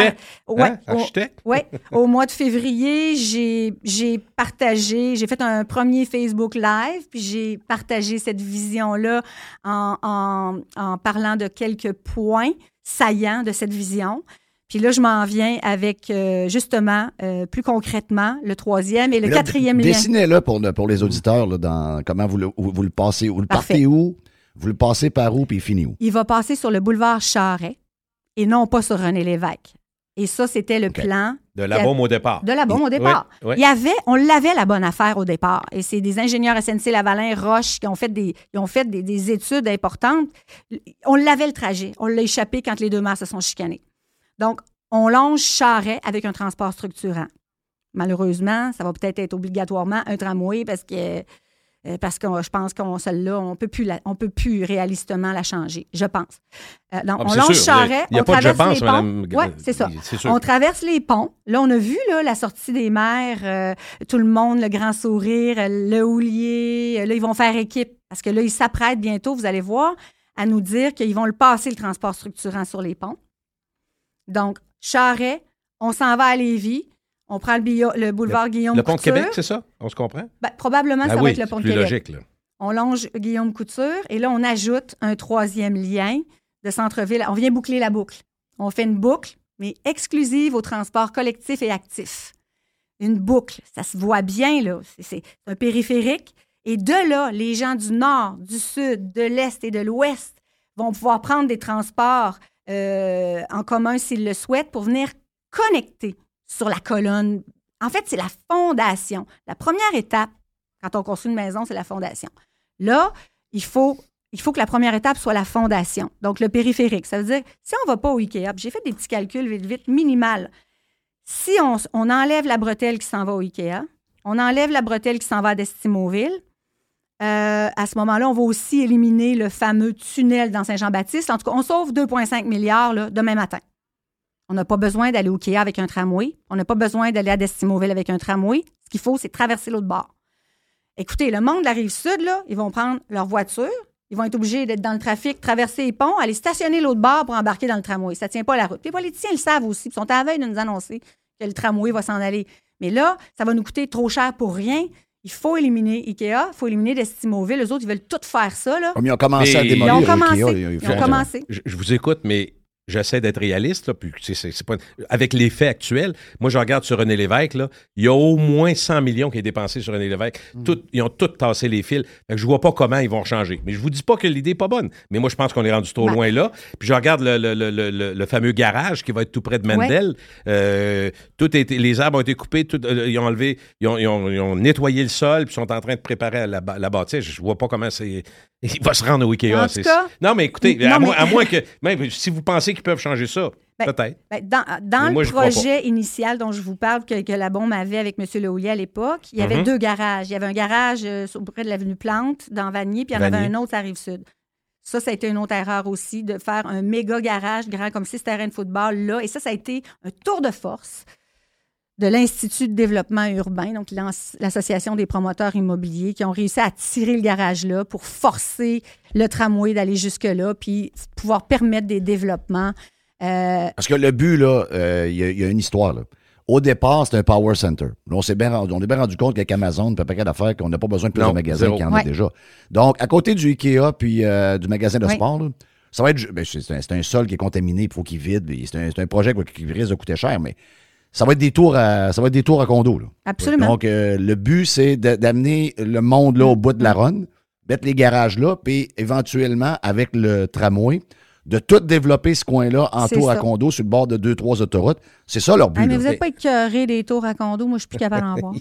Ouais, Hein, au- oui, au mois de février, j'ai j'ai partagé, j'ai fait un premier Facebook Live, puis j'ai partagé cette vision-là en, en- en parlant de quelques points saillants de cette vision. Puis là, je m'en viens avec, euh, justement, euh, plus concrètement, le troisième et le là, quatrième lien. Dessinez-le pour, le- pour les auditeurs, là, dans comment vous le, vous le passez. Vous le Parfait. partez où? Vous le passez par où, puis il finit où? Il va passer sur le boulevard Charret et non pas sur René Lévesque. Et ça, c'était le plan De la bombe au départ. de la bombe au départ. Oui, oui. Il y avait, on l'avait la bonne affaire au départ. Et c'est des ingénieurs SNC Lavalin, Roche, qui ont fait des, ils ont fait des, des études importantes. On l'avait le trajet. On l'a échappé quand les deux mers se sont chicanés. Donc, on longe Charret avec un transport structurant. Malheureusement, ça va peut-être être obligatoirement un tramway parce que euh, parce que je pense qu'on celle-là, on peut plus la- on peut plus réalistement la changer, je pense. Euh, donc, Ah, on longe. Charret, on pas de je traverse pense, les ponts. madame. Ouais, c'est ça. On traverse les ponts. Là, on a vu là, la sortie des mers, euh, tout le monde, le grand sourire, euh, le houlier. Euh, Là, ils vont faire équipe parce que là, ils s'apprêtent bientôt, vous allez voir, à nous dire qu'ils vont le passer, le transport structurant sur les ponts. Donc, Charret, on s'en va à Lévis. On prend le, bio- le boulevard Guillaume Le pont de Couture. Québec, c'est ça? On se comprend? Ben, probablement, Ah ça va être le pont de plus Québec. logique. Là. On longe Guillaume Couture et là, on ajoute un troisième lien de centre-ville. On vient boucler la boucle. On fait une boucle, mais exclusive au transport collectif et actif. Une boucle, ça se voit bien, là. C'est un périphérique. Et de là, les gens du nord, du sud, de l'est et de l'ouest vont pouvoir prendre des transports euh, en commun s'ils le souhaitent pour venir connecter sur la colonne. En fait, c'est la fondation. La première étape, quand on construit une maison, c'est la fondation. Là, il faut, il faut que la première étape soit la fondation. Donc, le périphérique. Ça veut dire, si on ne va pas au IKEA, j'ai fait des petits calculs vite, vite, minimal. Si on, on enlève la bretelle qui s'en va au IKEA, on enlève la bretelle qui s'en va à Destimoville, euh, à ce moment-là, on va aussi éliminer le fameux tunnel dans Saint-Jean-Baptiste. En tout cas, on sauve 2,5 milliards là, demain matin. On n'a pas besoin d'aller au IKEA avec un tramway. On n'a pas besoin d'aller à Destimoville avec un tramway. Ce qu'il faut, c'est traverser l'autre bord. Écoutez, le monde de la rive sud, là, ils vont prendre leur voiture, ils vont être obligés d'être dans le trafic, traverser les ponts, aller stationner l'autre bord pour embarquer dans le tramway. Ça ne tient pas la route. Les politiciens le savent aussi. Ils sont à la veille de nous annoncer que le tramway va s'en aller. Mais là, ça va nous coûter trop cher pour rien. Il faut éliminer Ikea, il faut éliminer Destimoville. Les autres, ils veulent tout faire ça. Là. Comme ils ont commencé à Mais- démolir Ils ont Ikea, commencé. ils- ont commencé. je, je vous écoute, mais j'essaie d'être réaliste. Là, puis c'est- pas- avec les faits actuels, moi, je regarde sur René Lévesque, là, il y a au moins 100 millions qui est dépensé sur René Lévesque. Mm. Tout- ils ont tous tassé les fils. Que je vois pas comment ils vont changer. Mais je vous dis pas que l'idée est pas bonne. Mais moi, je pense qu'on est rendu trop Ben. loin là. Puis je regarde le, le- le- le- fameux garage qui va être tout près de Mendel. Euh, tout les arbres ont été coupés. tout- euh, ils ont enlevé, ils ont, ils ont- ils ont nettoyé le sol, puis sont en train de préparer la, la bâtisse. Je vois pas comment c'est. Il va se rendre au Ikea. En tout c'est- cas- non, mais écoutez, Non, à, mais- Moins, à moins que. Même si vous pensez peuvent changer ça, Ben, peut-être. Ben, dans dans Mais moi, le projet initial dont je vous parle, que, que la bombe avait avec M. Lehouillier à l'époque, il y avait Mhm. deux garages. Il y avait un garage euh, sur- près de l'avenue Plante, dans Vanier, puis il y en avait un autre à Rive-Sud. Ça, ça a été une autre erreur aussi, de faire un méga garage grand comme six terrains de football là. Et ça, ça a été un tour de force de l'Institut de développement urbain, donc l'Association des promoteurs immobiliers, qui ont réussi à tirer le garage là pour forcer le tramway d'aller jusque-là, puis pouvoir permettre des développements. Euh, Parce que le but, là, euh, il y, a- il y a une histoire. Là. Au départ, c'était un power center. On s'est bien rendu, on est bien rendu compte qu'avec Amazon, puis un paquet d'affaires, qu'on n'a pas besoin de plus Non, de magasins qu'il y en a déjà. Donc, à côté du Ikea puis euh, du magasin de sport, là, ça va être. ben, c'est un, c'est un sol qui est contaminé, il faut qu'il vide. puis C'est un, un projet qui, qui risque de coûter cher, mais ça va être des tours à, ça va être des tours à condo. Là. absolument. Donc, euh, le but, c'est d'amener le monde là, au bout de la run, mettre les garages là, puis éventuellement, avec le tramway, de tout développer ce coin-là en tour à condo sur le bord de deux, trois autoroutes. C'est ça leur but. Ah, mais là. vous n'êtes pas écœuré des tours à condo. Moi, je suis plus capable d'en voir.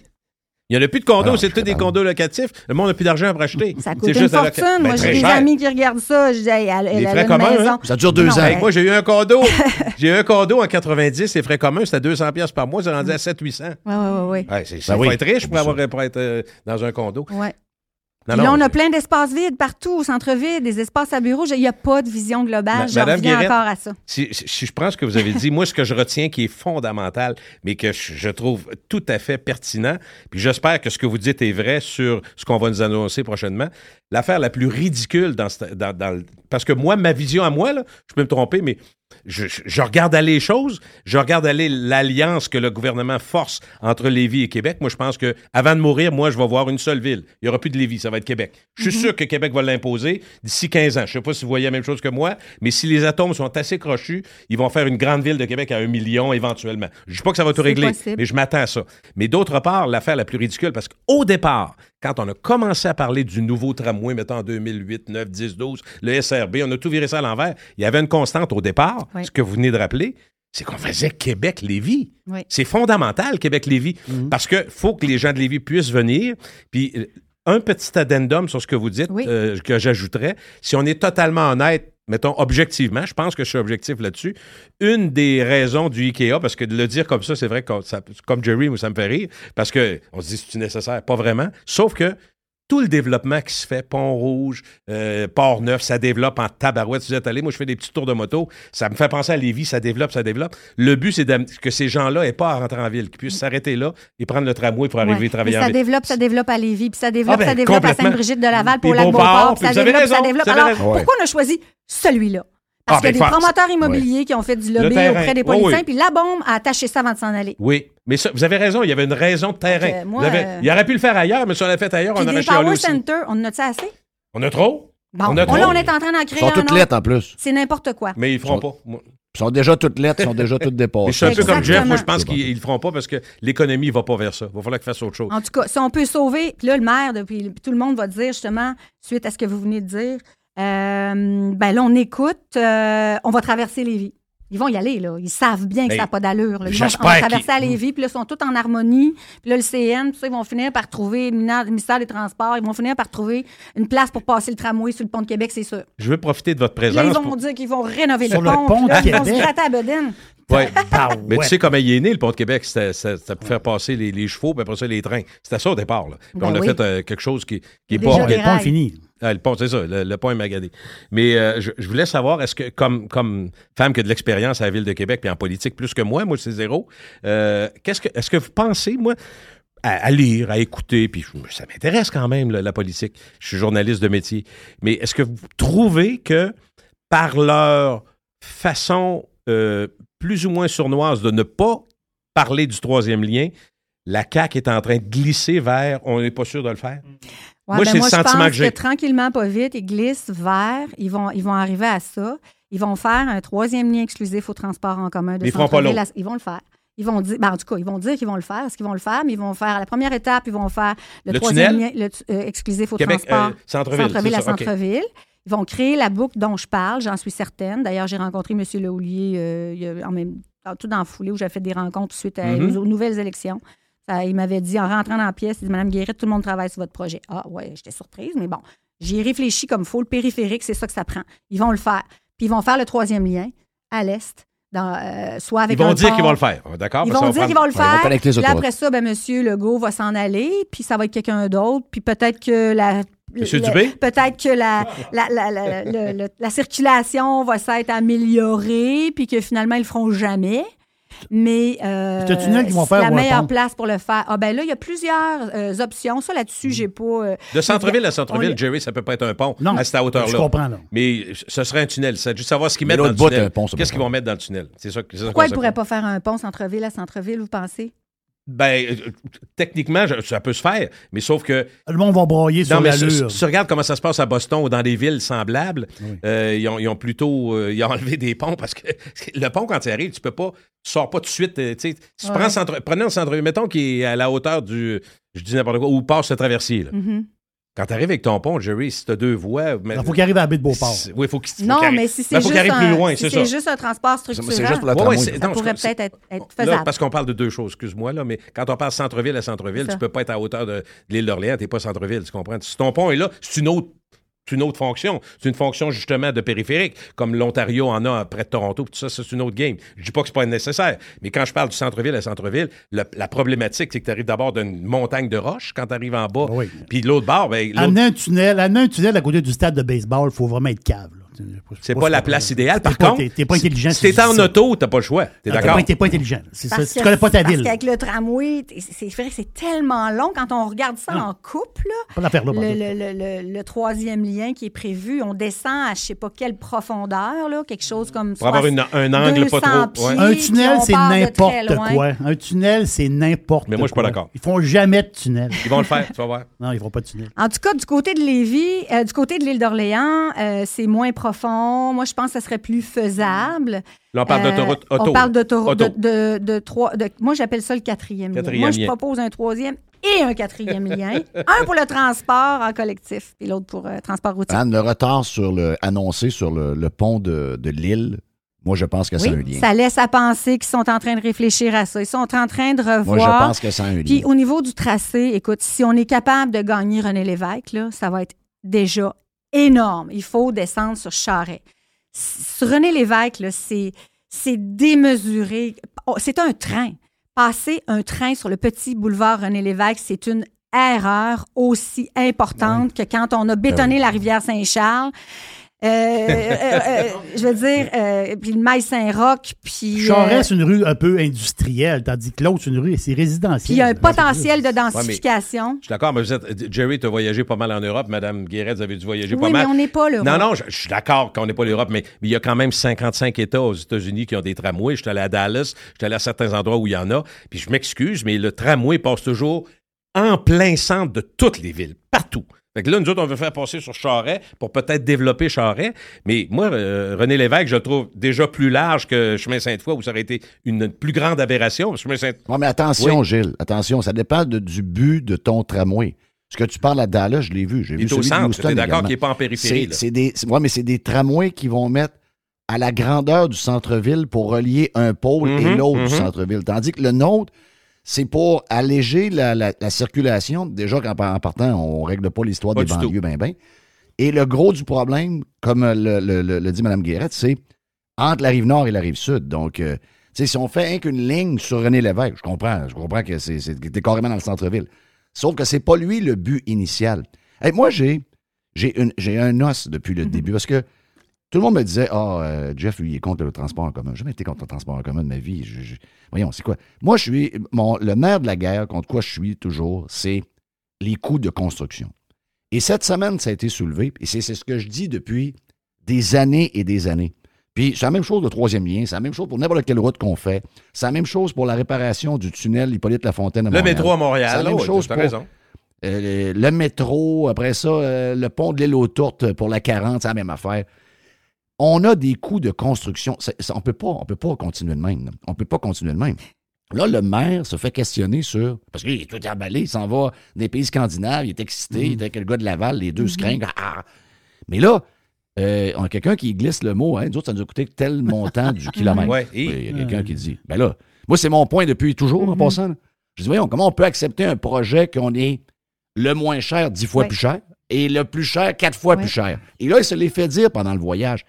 Il n'y en a plus de condos, Ah, c'est tous des condos locatifs. Le monde n'a plus d'argent pour acheter. Ça coûte une juste fortune. Ben, Moi, j'ai des cher. amis qui regardent ça. Je dis, elle, elle Les a frais communs, hein? Ça dure deux Non, ans. moi, j'ai eu un condo. j'ai eu un condo en 90, les frais communs, c'était 200 pièces par mois, c'est rendu à 700-800. Oui, oui, oui. Ouais, c'est, c'est Ben faut oui. être riche pour, avoir, pour être euh, dans un condo. Ouais. Non, là, on a plein d'espaces vides partout au centre-ville, des espaces à bureaux. Il n'y a pas de vision globale. Ma- Je Madame reviens encore à ça. Si, je prends ce que vous avez dit, moi, ce que je retiens qui est fondamental, mais que je, trouve tout à fait pertinent, puis j'espère que ce que vous dites est vrai sur ce qu'on va nous annoncer prochainement, l'affaire la plus ridicule dans, ce- dans, dans le- Parce que moi, ma vision à moi, là, je peux me tromper, mais je, je- je regarde aller les choses, je regarde aller l'alliance que le gouvernement force entre Lévis et Québec. Moi, je pense que avant de mourir, moi, je vais voir une seule ville. Il n'y aura plus de Lévis, ça va être Québec. Je suis sûr que Québec va l'imposer d'ici 15 ans. Je ne sais pas si vous voyez la même chose que moi, mais si les atomes sont assez crochus, ils vont faire une grande ville de Québec à un million éventuellement. Je ne dis pas que ça va tout régler, possible. mais je m'attends à ça. Mais d'autre part, l'affaire la plus ridicule, parce qu'au départ, quand on a commencé à parler du nouveau tramway, mettons en 2008, 9, 10, 12, le SRB, on a tout viré ça à l'envers. Il y avait une constante au départ, Oui. ce que vous venez de rappeler, c'est qu'on faisait Québec-Lévis. Oui. C'est fondamental, Québec-Lévis, parce que faut que les gens de Lévis puissent venir. Puis euh, un petit addendum sur ce que vous dites, Oui. euh, que j'ajouterais, si on est totalement honnête, mettons objectivement, je pense que je suis objectif là-dessus, une des raisons du IKEA, parce que de le dire comme ça, c'est vrai que ça- comme Jerry, ça me fait rire, parce que on se dit c'est nécessaire, pas vraiment, sauf que tout le développement qui se fait, Pont-Rouge, euh, Port-Neuf, ça développe en tabarouette. Vous êtes allé, moi, je fais des petits tours de moto. Ça me fait penser à Lévis, ça développe, ça développe. Le but, c'est que ces gens-là n'aient pas à rentrer en ville, qu'ils puissent s'arrêter là et prendre le tramway pour arriver Ouais. travailler Mais en ça ville. développe, ça développe à Lévis, puis ça développe, Ah ben, ça développe à. Sainte-Brigitte-de-Laval, pour lac Beauport, ça développe, ça développe. Alors, pourquoi on a choisi celui-là? Parce Ah, qu'il y a ben, des fa- promoteurs immobiliers qui ont fait du lobby auprès des Oh, oui. politiciens, puis la bombe a attaché ça avant de s'en aller. Oui, mais ça, vous avez raison, il y avait une raison de terrain. Moi, avez- euh, Il aurait pu le faire ailleurs, mais si on l'a fait ailleurs, Puis on aurait chialé power aussi. centers, on en a-tu assez? On a trop, Bon, On a on, trop. là, on est en train d'en Ils créer sont un toutes lettres en plus. C'est n'importe quoi. mais ils le feront Sont- pas. Moi- Ils sont déjà toutes lettres, ils sont déjà toutes dépassées. Mais je suis un peu comme Jeff, moi je pense qu'ils ils le feront pas parce que l'économie va pas vers ça. Il va falloir qu'ils fassent autre chose. En tout cas, si on peut sauver, puis là, le maire, depuis, puis tout le monde va dire justement, suite à ce que vous venez de dire, ben là, on écoute, euh, on va traverser les vies. Ils vont y aller, là. Ils savent bien que Ben, ça n'a pas d'allure. là. Ils vont, on j'espère va traverser à Lévis, puis là, ils sont tous en harmonie. Puis là, le CN, tout ça, ils vont finir par trouver, le le ministère des Transports, ils vont finir par trouver une place pour passer le tramway sur le pont de Québec, c'est sûr. Je veux profiter de votre là, ils présence. vont pour- dire qu'ils vont rénover Sur le le pont. pont puis là, de ils vont se Québec. gratter à. Ouais. Bah Mais tu sais comment il est né, le pont de Québec? C'était c'était- c'était pour faire passer les, les chevaux, puis après ça, les trains. C'était ça au départ. Là. Puis Ben on a oui. fait euh, quelque chose qui, qui est pas... le pont est fini. Ah, le pont, c'est ça, le, pont est magadé. Mais euh, je, voulais savoir, est-ce que, comme, femme qui a de l'expérience à la Ville de Québec, puis en politique plus que moi, moi c'est zéro, euh, qu'est-ce que, est-ce que vous pensez, moi, à, lire, à écouter, puis ça m'intéresse quand même, la politique. Je suis journaliste de métier. Mais est-ce que vous trouvez que par leur façon euh, plus ou moins sournoise de ne pas parler du troisième lien, la CAQ est en train de glisser vers on n'est pas sûr de le faire? Ouais, Moi, ben c'est le je sentiment pense que j'ai. tranquillement, pas vite, ils glissent vers, ils vont, ils vont arriver à ça. Ils vont faire un troisième lien exclusif au transport en commun de ils feront pas centre-ville. l'autre. Ils vont le faire. Ils vont dire, ben, en tout cas, ils vont dire qu'ils vont le faire. Est-ce qu'ils vont le faire? Mais ils vont faire, la première étape, ils vont faire le, Le troisième tunnel? lien le euh, exclusif au Québec, transport. euh, centre-ville. centre-ville à centre-ville. Ils vont créer la boucle dont je parle, j'en suis certaine. D'ailleurs, j'ai rencontré M. Lehoulier euh, en même, tout dans la foulée où j'ai fait des rencontres suite à- Mhm. aux, nouvelles élections. Ça, il m'avait dit, en rentrant dans la pièce, il dit, Madame Guérette, tout le monde travaille sur votre projet. Ah, ouais, j'étais surprise, mais bon, j'y ai réfléchi comme il faut. Le périphérique, c'est ça que ça prend. Ils vont le faire. Puis ils vont faire le troisième lien à l'est, dans, euh, soit avec Ils vont un dire qu'ils vont le faire. D'accord? Ils vont dire qu'ils vont le Ouais, ils vont faire. Puis après ça, ben, M. Legault va s'en aller, puis ça va être quelqu'un d'autre, puis peut-être que la. Monsieur le- Dubé? Peut-être que la, la, la, la, le- le- la circulation va s'être améliorée, puis que finalement, ils le feront jamais. Mais euh, tunnel qu'ils vont faire la meilleure place pour le faire. Ah ben là, il y a plusieurs euh, options. Ça, là-dessus, j'ai pas. euh, De centre-ville à centre-ville, le- Jerry, ça peut pas être un pont Non, à cette hauteur-là. je comprends, là. Mais ce serait un tunnel. C'est juste savoir ce qu'ils mettent dans le tunnel. Qu'est-ce qu'ils vont mettre dans le tunnel? C'est ça, c'est ça Pourquoi ils se pourraient pas faire un pont centre-ville à centre-ville, vous pensez? Ben, euh, techniquement, je- ça peut se faire, mais sauf que Le monde va broyer Non, sur mais si, l'allure. si tu regardes comment ça se passe à Boston ou dans des villes semblables, Oui. euh, ils, ont, ils ont plutôt euh, ils ont enlevé des ponts parce que le pont, quand il arrive, tu peux pas, tu sors pas tout de suite. euh, tu sais, si tu Ouais. prends centre, prenez un centre, mettons qui est à la hauteur du, je dis n'importe quoi, où passe le traversier. là. Mhm. Quand tu arrives avec ton pont, Jerry, si tu as deux voies. Il faut qu'il arrive à la baie de Beauport. c'est- Oui, faut qu'il Non, mais si c'est Ben, faut juste, qu'il arrive plus un- loin, si c'est juste un transport structurant, c'est juste pour la Ouais, ça non, pourrait peut-être être, être Là, faisable. parce qu'on parle de deux choses, excuse-moi, là, mais quand on parle centre-ville à centre-ville, tu peux pas être à hauteur de, de l'île d'Orléans, t'es pas centre-ville, tu comprends? Si ton pont est là, c'est une autre. C'est une autre fonction. C'est une fonction justement de périphérique, comme l'Ontario en a près de Toronto, tout ça, c'est une autre game. Je dis pas que c'est pas nécessaire, mais quand je parle du centre-ville à centre-ville, le- la problématique, c'est que tu arrives d'abord d'une montagne de roches quand tu arrives en bas, Oui. puis de l'autre bord, ben, Amener un tunnel, amener un tunnel à côté du stade de baseball, il faut vraiment être cave. là. C'est pas la place idéale. Par contre, t'es- pas intelligent. si t'es en auto, t'as pas le choix. T'es T'es d'accord? pas, t'es pas intelligent. C'est ça. Parce Tu que- connais pas ta Parce ville. qu'avec le tramway, c'est vrai que c'est tellement long quand on regarde ça Non. en couple. Le, troisième lien qui est prévu, on descend à je sais pas quelle profondeur, là, quelque chose comme Pour avoir un angle pas 200 trop. Un tunnel, c'est n'importe très loin. quoi. Un tunnel, c'est n'importe quoi. Mais moi, je suis pas d'accord. Ils font jamais de tunnel. Ils vont le faire, tu vas voir. Non, ils font pas de tunnel. En tout cas, du côté de Lévis, euh, du côté de l'île d'Orléans, euh, c'est moins profond. Moi, je pense que ça serait plus faisable. Là, on parle Euh, d'autoroute auto. On parle d'autoroute. Auto. De, de, de trois, de- moi, j'appelle ça le quatrième, lien. Moi, je propose un troisième et un quatrième lien. Un pour le transport en collectif, puis l'autre pour euh, transport routier. Anne, le retard sur le, annoncé sur le, le pont de, de Lille, moi, je pense que c'est un oui, lien. ça laisse à penser qu'ils sont en train de réfléchir à ça. Ils sont en train de revoir. Moi, je pense que c'est un lien. Puis au niveau du tracé, écoute, si on est capable de gagner René Lévesque, là, ça va être déjà énorme. Il faut descendre sur Charret. Sur René Lévesque, c'est, c'est démesuré. Oh, C'est un train. Passer un train sur le petit boulevard René Lévesque, c'est une erreur aussi importante que quand on a bétonné la rivière Saint-Charles. Euh, euh, euh, je veux dire, euh, puis le mail Saint-Roch, puis... euh, Charest, c'est une rue un peu industrielle, tandis que l'autre, c'est une rue, c'est résidentiel. puis il y a un potentiel de densification. Je suis d'accord, mais vous êtes, Jerry, tu as voyagé pas mal en Europe. Madame Guéret, vous avez dû voyager pas Oui, mal. mais on n'est pas là. Non, non, je, je suis d'accord qu'on n'est pas l'Europe, mais, mais il y a quand même 55 États aux États-Unis qui ont des tramways. Je suis allé à Dallas, je suis allé à certains endroits où il y en a. Puis je m'excuse, mais le tramway passe toujours en plein centre de toutes les villes, partout. Fait que là, nous autres, on veut faire passer sur Charret pour peut-être développer Charret. Mais moi, euh, René Lévesque, je le trouve déjà plus large que Chemin Sainte-Foy, où ça aurait été une plus grande aberration. Chemin Sainte Non, mais attention, Gilles, attention, ça dépend de- du but de ton tramway. Ce que tu parles à Dallas, je l'ai vu. J'ai il vu est au celui de centre. Es d'accord qu'il n'est pas en périphérie. C'est des, ouais, mais c'est des tramways qui vont mettre à la grandeur du centre-ville pour relier un pôle et Mhm, l'autre mhm. du centre-ville. Tandis que le nôtre, c'est pour alléger la, la- la circulation. Déjà qu'en en partant, on ne règle pas l'histoire des banlieues, ben ben. Et le gros du problème, comme le, le- le- le dit Mme Guérette, c'est entre la rive nord et la rive sud. Donc, euh, si on fait rien qu'une ligne sur René Lévesque, je comprends, je comprends que c'est carrément dans le centre-ville. Sauf que c'est pas lui le but initial. Hey, moi, j'ai j'ai une- j'ai un os depuis le début parce que tout le monde me disait Ah, euh, Jeff, lui, il est contre le transport en commun. J'ai jamais été contre le transport en commun de ma vie. Je- je- voyons, c'est quoi? Moi, je suis. Mon, le nerf de la guerre, contre quoi je suis toujours, c'est les coûts de construction. Et cette semaine, ça a été soulevé, et c'est ce que je dis depuis des années et des années. Puis c'est la même chose le troisième lien, c'est la même chose pour n'importe quelle route qu'on fait. C'est la même chose pour la réparation du tunnel Hippolyte Lafontaine à Le métro à Montréal. C'est la même ouais, chose pour- raison. Euh, le métro, après ça, euh, le pont de l'île aux Tourtes pour la 40, c'est la même affaire. On a des coûts de construction. On peut pas, on peut pas continuer de même. On peut pas continuer de même. Là, le maire se fait questionner sur. Parce qu'il est tout emballé, il s'en va des pays scandinaves, il est excité, il est avec le gars de Laval, les deux se craignent. Ah! Mais là, euh, on a quelqu'un qui glisse le mot, hein, nous autres, ça nous a coûté tel montant du kilomètre. Ouais, et- Il y a quelqu'un qui dit. Ben là, moi, c'est mon point depuis toujours en passant. là. Je dis, voyons, comment on peut accepter un projet qu'on est le moins cher dix fois Ouais. plus cher et le plus cher quatre fois Ouais. plus cher? Et là, il se les fait dire pendant le voyage.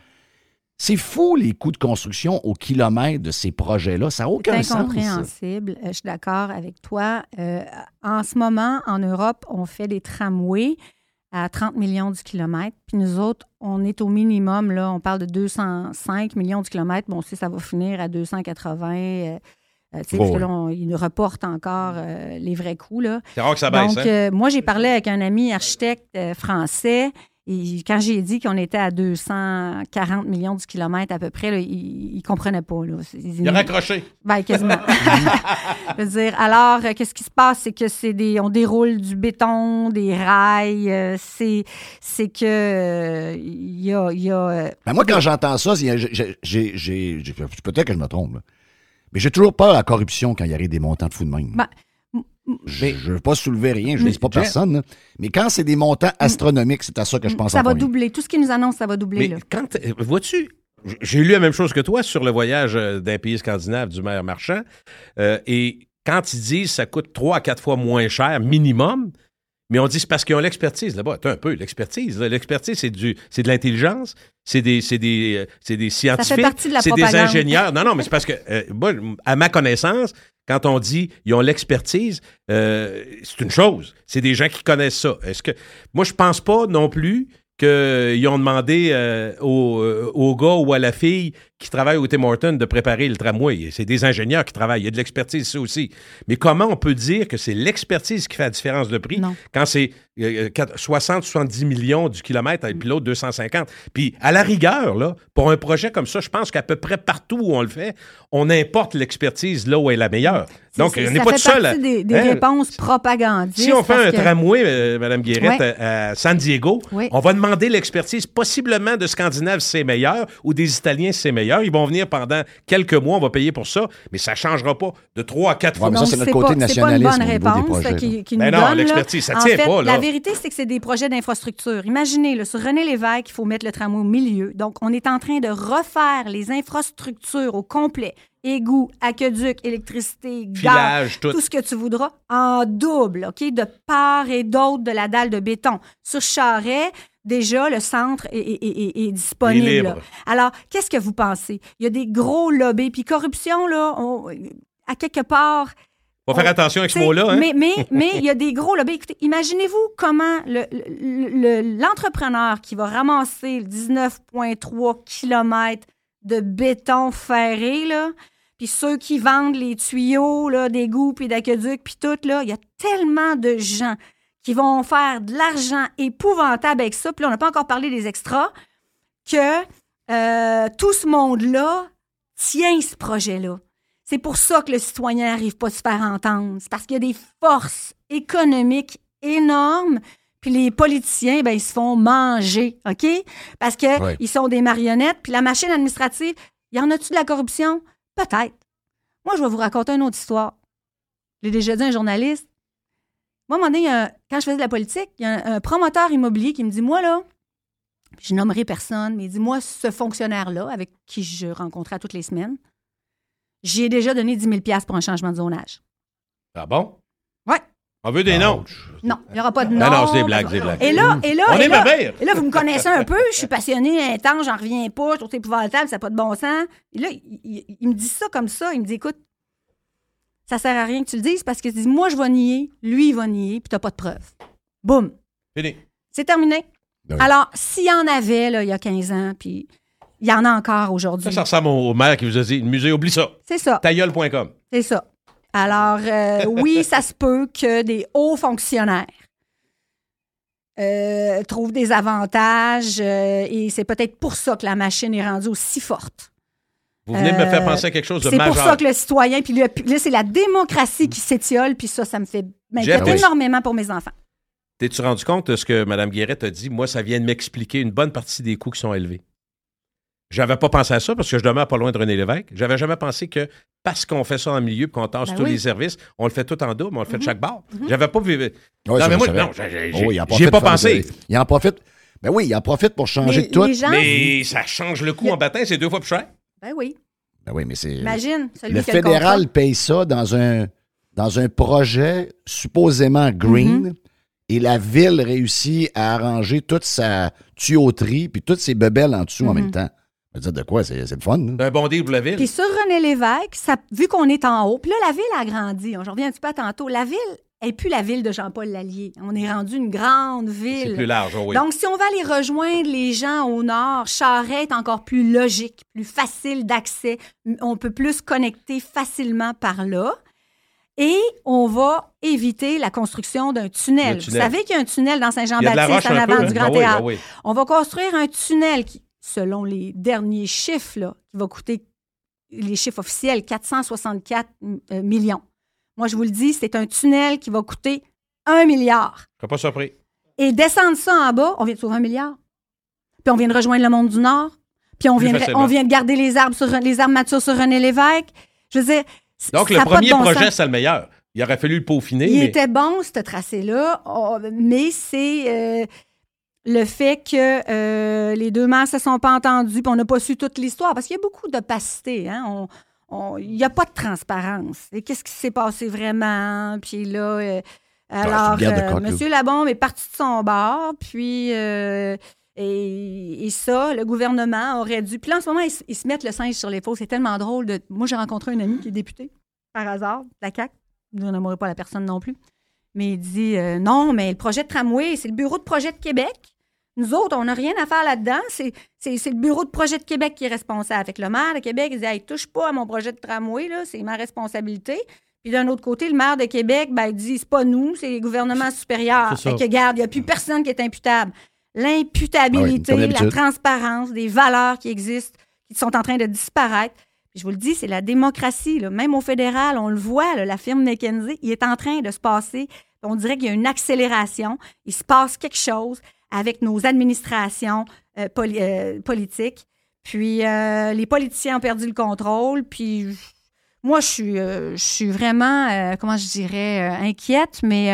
C'est fou les coûts de construction au kilomètre de ces projets-là. Ça n'a aucun C'est sens. ça. incompréhensible. Euh, je suis d'accord avec toi. Euh, en ce moment, en Europe, on fait des tramways à 30 millions du kilomètre. Puis nous autres, on est au minimum, là, on parle de 205 millions du kilomètre. Bon, on sait que ça va finir à 280. euh, euh, tu sais, Oh, parce que là, on- ils nous reportent encore euh, les vrais coûts. Là. C'est rare que ça baisse. Donc, hein? euh, moi, j'ai parlé avec un ami architecte euh, français. Et quand j'ai dit qu'on était à 240 millions du kilomètre à peu près, là, il ne comprenait pas. Là. Il a raccroché. Ben, quasiment. Je veux dire, alors, euh, qu'est-ce qui se passe? C'est que c'est des. On déroule du béton, des rails. euh, c'est, c'est que. euh, Il y a. il y a, euh, Ben, moi, quand j'entends ça, c'est- j'ai- j'ai- j'ai- j'ai- j'ai- peut-être que je me trompe, là. mais j'ai toujours peur à la corruption quand il y a des montants de fous de même. Ben, je ne veux pas soulever rien, je ne dis pas personne. là. Mais quand c'est des montants astronomiques, c'est à ça que je pense ça en va premier. doubler. Tout ce qu'ils nous annoncent, ça va doubler. Mais là. quand, euh, vois-tu, j'ai lu la même chose que toi sur le voyage euh, d'un pays scandinave du maire marchand. euh, et quand ils disent ça coûte trois à quatre fois moins cher minimum, mais on dit c'est parce qu'ils ont l'expertise là-bas. Attends un peu, l'expertise. L'expertise, c'est du, c'est de l'intelligence, c'est des, c'est des, euh, c'est des scientifiques, de c'est des ingénieurs. Non, non, mais c'est parce que euh, moi, à ma connaissance, quand on dit ils ont l'expertise, euh, c'est une chose. C'est des gens qui connaissent ça. Est-ce que moi je pense pas non plus qu'ils ont demandé euh, au, au gars ou à la fille qui travaille au Tim Hortons de préparer le tramway. C'est des ingénieurs qui travaillent. Il y a de l'expertise ici aussi. Mais comment on peut dire que c'est l'expertise qui fait la différence de prix Non. quand c'est euh, 60-70 millions du kilomètre et puis l'autre 250? Puis à la rigueur, là, pour un projet comme ça, je pense qu'à peu près partout où on le fait, on importe l'expertise là où elle est la meilleure. Donc, on n'est ça pas tout seul. des, des hein? réponses propagandistes. Si on fait un que- tramway, euh, Mme Guérette, Ouais. à, à San Diego, Oui. on va demander l'expertise possiblement de Scandinaves c'est meilleur ou des Italiens c'est meilleur. Ils vont venir pendant quelques mois, on va payer pour ça, mais ça ne changera pas de trois à quatre Ouais, fois. mais ça, c'est notre pas- côté c'est pas une bonne au niveau des réponse projets, euh, là. qui, qui Ben nous non, l'expertise, ça En tient fait, pas, là. La vérité, c'est que c'est des projets d'infrastructure. Imaginez, là, sur René Lévesque, il faut mettre le tramway au milieu. Donc, on est en train de refaire les infrastructures au complet. Égouts, aqueduc, électricité, gaz, tout. tout ce que tu voudras, en double, OK, de part et d'autre de la dalle de béton. Sur Charret, déjà, le centre est, est- est- est disponible. Là. Alors, qu'est-ce que vous pensez? Il y a des gros lobbies. Puis corruption, là, on- à quelque part, Faut faire attention avec ce mot-là. Hein? Mais mais mais il y a des gros lobbies. Écoutez, imaginez-vous comment le- le- le- l'entrepreneur qui va ramasser le 19,3 km de béton ferré, là, puis ceux qui vendent les tuyaux là, d'égout puis d'aqueduc, puis tout, là, il y a tellement de gens qui vont faire de l'argent épouvantable avec ça. Puis là, on n'a pas encore parlé des extras, que euh, tout ce monde-là tient ce projet-là. C'est pour ça que le citoyen n'arrive pas à se faire entendre. C'est parce qu'il y a des forces économiques énormes. Puis les politiciens, ben, ils se font manger, OK? Parce qu'ils Ouais. sont des marionnettes. Puis la machine administrative, y en a-tu de la corruption? Peut-être. Moi, je vais vous raconter une autre histoire. J'ai déjà dit à un journaliste. Moi, à un moment donné, un- quand je faisais de la politique, il y a un, un promoteur immobilier qui me dit Moi, là, je nommerai personne, mais il dit Moi, ce fonctionnaire-là, avec qui je rencontrais toutes les semaines, j'y ai déjà donné 10 000 pour un changement de zonage. Ah bon? Ouais. On veut des noms. Non, il n'y aura pas de nom. Ah non, c'est des blagues, c'est des blagues. Et là, et là, On et est là, ma mère. et là, vous me connaissez un peu, je suis passionnée, intense, j'en reviens pas, je trouve que c'est épouvantable, ça n'a pas de bon sens. Et là, il, il- il me dit ça comme ça, il me dit, écoute, ça sert à rien que tu le dises parce que dit, moi, je vais nier, lui, il va nier, puis t'as pas de preuves. Boum. Fini. C'est terminé. Oui. Alors, s'il y en avait, là, il y a 15 ans, puis il y en a encore aujourd'hui. Ça, ça ressemble au maire qui vous a dit le musée, oublie ça. C'est ça. Tailleul.com. C'est ça. Alors, euh, oui, ça se peut que des hauts fonctionnaires euh, trouve des avantages euh, et c'est peut-être pour ça que la machine est rendue aussi forte. Vous venez de me faire Euh, penser à quelque chose de C'est pour majeur. ça que le citoyen, puis là, c'est la démocratie qui s'étiole, puis ça, ça me fait oui. énormément pour mes enfants. T'es-tu rendu compte de ce que Mme Guérette a dit? Moi, ça vient de m'expliquer une bonne partie des coûts qui sont élevés. J'avais pas pensé à ça parce que je demeure pas loin de René Lévesque. J'avais jamais pensé que parce qu'on fait ça en milieu et qu'on tasse Ben tous oui. Mhm. les services, on le fait tout en double, on le fait de chaque barre. J'avais pas vu. Ouais, non, mais moi, non, j'ai- Oh, il en j'y profite ai pas pensé. Il en profite. Ben oui, il en profite pour changer Mais de tout. les gens... Mais ça change le coût en baptême, c'est deux fois plus cher. Ben oui. Ben oui, mais c'est. Imagine, celui Le qui le fédéral contrat. paye ça dans un, dans un projet supposément green Mm-hmm. et la ville réussit à arranger toute sa tuyauterie puis toutes ses bebelles en dessous en Mm-hmm. même temps. Veut dire de quoi? C'est c'est le fun. hein? Un bon deal pour la ville. Puis sur René Lévesque, ça, vu qu'on est en haut, puis là, la ville a grandi. J'en reviens un petit peu à tantôt. La ville n'est plus la ville de Jean-Paul Lallier. On est rendu une grande C'est ville. plus large, oh oui. Donc, si on va aller rejoindre les gens au nord, Charret est encore plus logique, plus facile d'accès. On peut plus connecter facilement par là. Et on va éviter la construction d'un tunnel. Vous savez qu'il y a un tunnel dans Saint-Jean-Baptiste en avant peu. du hein? Grand oui, Théâtre. oui. On va construire un tunnel qui, selon les derniers chiffres, là, qui va coûter, les chiffres officiels, 464 euh, millions. Moi, je vous le dis, c'est un tunnel qui va coûter un milliard. Je pas surpris. Et descendre ça en bas, on vient de sauver un milliard. Puis on vient de rejoindre le monde du Nord. Puis on vient, de, on vient de garder les arbres, sur, les arbres matures sur René Lévesque. Je veux dire, Donc, le premier bon projet, c'est le meilleur. Il aurait fallu le peaufiner. Il mais... était bon, ce tracé-là, oh, mais c'est euh, le fait que euh, les deux mères se sont pas entendues, puis on n'a pas su toute l'histoire, parce qu'il y a beaucoup d'opacité. Hein? On- Il n'y a pas de transparence. Et qu'est-ce qui s'est passé vraiment? Puis là, euh, alors, euh. M. Labombe est parti de son bord, puis... euh, et, et ça, le gouvernement aurait dû. Puis là, en ce moment, ils, se- ils se mettent le singe sur les faux. C'est tellement drôle. De... Moi, j'ai rencontré un ami qui est député, par hasard, de la CAQ. Je n'aimerais pas la personne non plus. Mais il dit non, mais le projet de tramway, c'est le bureau de projet de Québec. Nous autres, on n'a rien à faire là-dedans. C'est, le bureau de projet de Québec qui est responsable. Avec le maire de Québec, il dit hey, touche pas à mon projet de tramway, là, c'est ma responsabilité. Puis d'un autre côté, le maire de Québec, ben, il dit c'est pas nous, c'est les gouvernements supérieurs. Fait que, regarde, il n'y a plus personne qui est imputable. L'imputabilité, Ah oui, la transparence, des valeurs qui existent, qui sont en train de disparaître. Puis je vous le dis, c'est la démocratie. là. Même au fédéral, on le voit, là, la firme McKenzie, il est en train de se passer. On dirait qu'il y a une accélération. Il se passe quelque chose avec nos administrations euh, euh, politiques. Puis euh, les politiciens ont perdu le contrôle. Puis moi, je suis, je suis vraiment, comment je dirais, inquiète, mais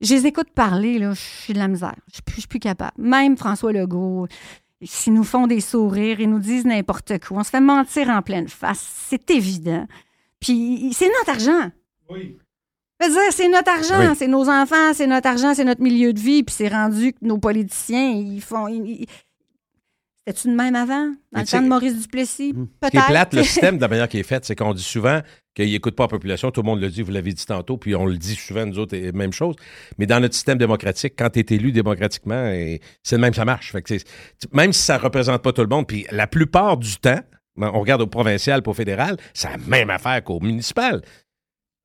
je les écoute parler, là, je suis de la misère. Je je suis plus capable. Même François Legault, s'ils nous font des sourires, ils nous disent n'importe quoi. On se fait mentir en pleine face. C'est évident. Puis c'est notre argent. Oui. Dire, c'est notre argent, Oui. c'est nos enfants, c'est notre argent, c'est notre milieu de vie, puis c'est rendu que nos politiciens, ils font. ils- ils- C'était-tu de même avant? Dans Mais le temps de Maurice Duplessis? Hmm. Ce qui est Peut-être. plate, le système de la manière qui est fait, c'est qu'on dit souvent qu'il n'écoute pas la population. Tout le monde le dit, vous l'avez dit tantôt, puis on le dit souvent, nous autres, et même chose. Mais dans notre système démocratique, quand tu es élu démocratiquement, c'est le même, ça marche. Fait que c'est- même si ça ne représente pas tout le monde, puis la plupart du temps, ben, on regarde au provincial pour au fédéral, c'est la même affaire qu'au municipal.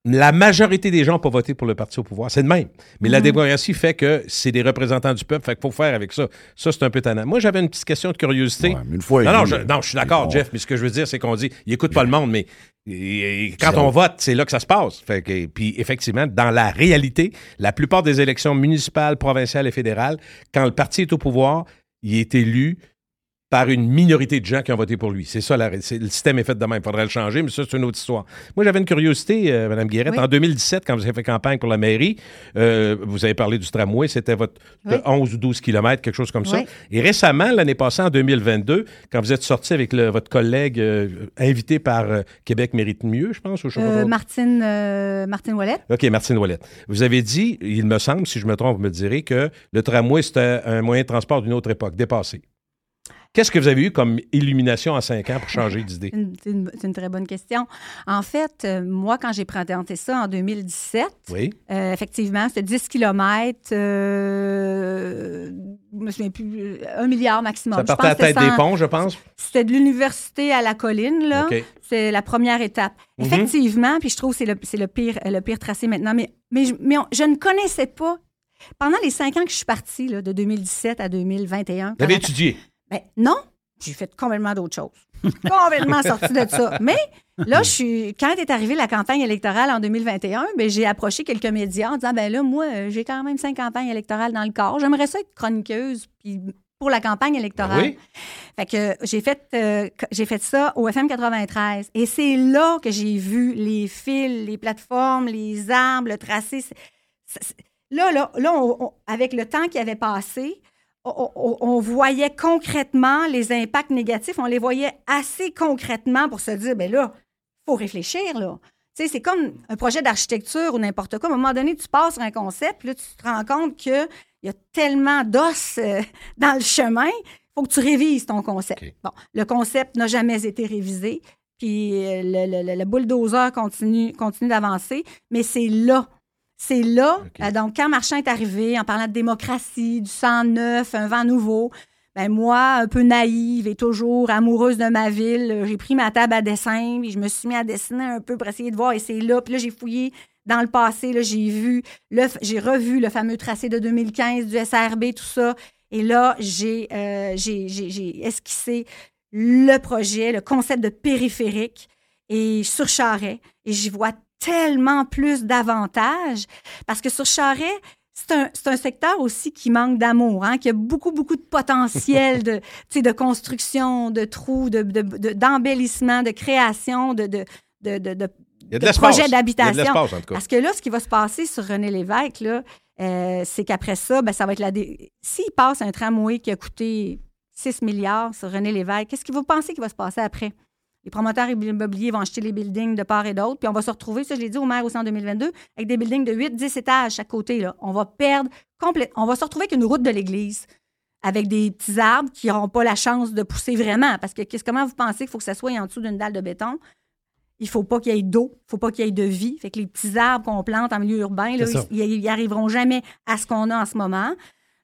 La majorité des gens n'ont pas voté pour le parti au pouvoir. C'est le même. Mais la Mhm. démocratie fait que c'est des représentants du peuple. Fait qu'il faut faire avec ça. Ça, c'est un peu tannant. Moi, j'avais une petite question de curiosité. Ouais, mais une fois Non, non, je, non, je suis d'accord. Jeff, mais ce que je veux dire, c'est qu'on dit, il écoute pas le monde, mais et- et quand on vote, c'est là que ça se passe. Fait que, puis effectivement, dans la réalité, la plupart des élections municipales, provinciales et fédérales, quand le parti est au pouvoir, il est élu par une minorité de gens qui ont voté pour lui. C'est ça, la, ré- c'est- le système est fait de même. Il faudrait le changer, mais ça, c'est une autre histoire. Moi, j'avais une curiosité, euh, Mme Guérette. Oui. En 2017, quand vous avez fait campagne pour la mairie, euh, vous avez parlé du tramway, c'était votre de Oui. 11 ou 12 kilomètres, quelque chose comme ça. Et récemment, l'année passée, en 2022, quand vous êtes sorti avec le- votre collègue euh, invité par euh, Québec mérite mieux, je pense, Euh, trop. Martine, Martine Ouellet. OK, Martine Ouellette. Vous avez dit, il me semble, si je me trompe, vous me direz, que le tramway, c'était un moyen de transport d'une autre époque, dépassé. Qu'est-ce que vous avez eu comme illumination en cinq ans pour changer d'idée? C'est une, très bonne question. En fait, euh, moi, quand j'ai présenté ça en 2017, Oui. euh, effectivement, c'était 10 km, euh, je me souviens plus, euh, un milliard maximum. Ça partait à la tête des ponts, je pense? C'était de l'université à la colline, là. C'est la première étape. Mhm. Effectivement, puis je trouve que c'est le, pire, le pire tracé maintenant. Mais, mais, je, mais on- je ne connaissais pas Pendant les cinq ans que je suis partie, là, de 2017 à 2021. Vous avez étudié? Ben, non, j'ai fait complètement d'autres choses. complètement sorti de ça. Mais là, je suis, quand est arrivée la campagne électorale en 2021, ben, j'ai approché quelques médias en disant ben là, moi, euh, j'ai quand même cinq campagnes électorales dans le corps. J'aimerais ça être chroniqueuse puis pour la campagne électorale. Oui. Fait que j'ai fait, euh, j'ai fait ça au FM 93. Et c'est là que j'ai vu les fils, les plateformes, les arbres, le tracé. Là, là, là on- on- avec le temps qui avait passé, on, voyait concrètement les impacts négatifs. On les voyait assez concrètement pour se dire, ben là, il faut réfléchir, là. Tu sais, c'est comme un projet d'architecture ou n'importe quoi. À un moment donné, tu passes sur un concept, puis là, tu te rends compte qu'il y a tellement d'os euh, dans le chemin, il faut que tu révises ton concept. Bon, le concept n'a jamais été révisé, puis euh, le- le bulldozer continue, continue d'avancer, mais c'est là. C'est là. Euh, donc, quand Marchand est arrivé en parlant de démocratie, du sang neuf, un vent nouveau, ben moi, un peu naïve et toujours amoureuse de ma ville, j'ai pris ma table à dessin, puis je me suis mis à dessiner un peu pour essayer de voir, et c'est là. Puis là, j'ai fouillé dans le passé, là, j'ai vu, j'ai revu le fameux tracé de 2015 du SRB, tout ça. Et là, j'ai, euh, j'ai, j'ai, j'ai esquissé le projet, le concept de périphérique et sur Charret. Et j'y vois tellement plus d'avantages parce que sur Charret, c'est un, un secteur aussi qui manque d'amour, hein, qui a beaucoup, beaucoup de potentiel de, de construction, de trous, de, de- de- d'embellissement, de création, de, de, de, de- de- Il y a de de l'espace. projet Il y a de d'habitation. Parce que là, ce qui va se passer sur René Lévesque, là, euh, c'est qu'après ça, ben, ça va être la. dé- S'il passe un tramway qui a coûté 6 milliards sur René Lévesque, qu'est-ce que vous pensez qui va se passer après? Les promoteurs immobiliers vont acheter les buildings de part et d'autre, puis on va se retrouver, ça je l'ai dit au maire aussi en 2022, avec des buildings de 8-10 étages chaque côté. Là. On va perdre complètement. On va se retrouver avec une route de l'église, avec des petits arbres qui n'auront pas la chance de pousser vraiment. Parce que comment vous pensez qu'il faut que ça soit en dessous d'une dalle de béton? Il faut pas qu'il y ait d'eau, il faut pas qu'il y ait de vie. Fait que les petits arbres qu'on plante en milieu urbain, là, ils, ils y arriveront jamais à ce qu'on a en ce moment.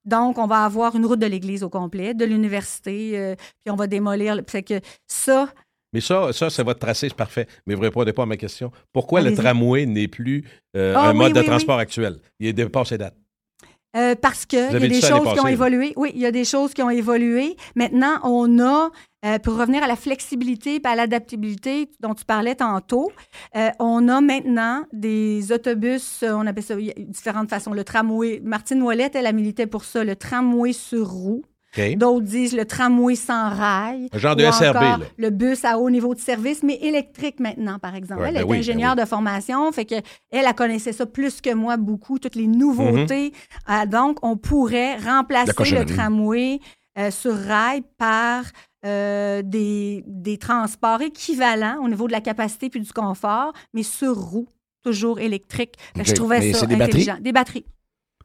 Donc, on va avoir une route de l'église au complet, de l'université, euh, puis on va démolir. le- Fait que ça, Mais ça, ça c'est votre tracé, c'est parfait. Mais vous ne répondez pas à ma question. Pourquoi le tramway n'est plus euh, Ah, un oui, mode de oui, transport actuel? Il est dépassé date. Euh, parce qu'il y a des choses qui ont évolué. Oui, il y a des choses qui ont évolué. Maintenant, on a, euh, pour revenir à la flexibilité et à l'adaptabilité dont tu parlais tantôt, euh, on a maintenant des autobus, on appelle ça différentes façons. Le tramway, Martine Ouellette, elle a milité pour ça, le tramway sur roue. D'autres disent le tramway sans rail. Un genre de Ou SRB, encore là. Le bus à haut niveau de service, mais électrique maintenant, par exemple. Ouais, elle ben est oui, ben ingénieure de formation, fait que elle, elle connaissait ça plus que moi beaucoup, toutes les nouveautés. Euh, donc, on pourrait La remplacer le tramway euh, sur rail par euh, des, des transports équivalents au niveau de la capacité puis du confort, mais sur roue, toujours électrique. Je trouvais Mais ça des intelligent. Des batteries.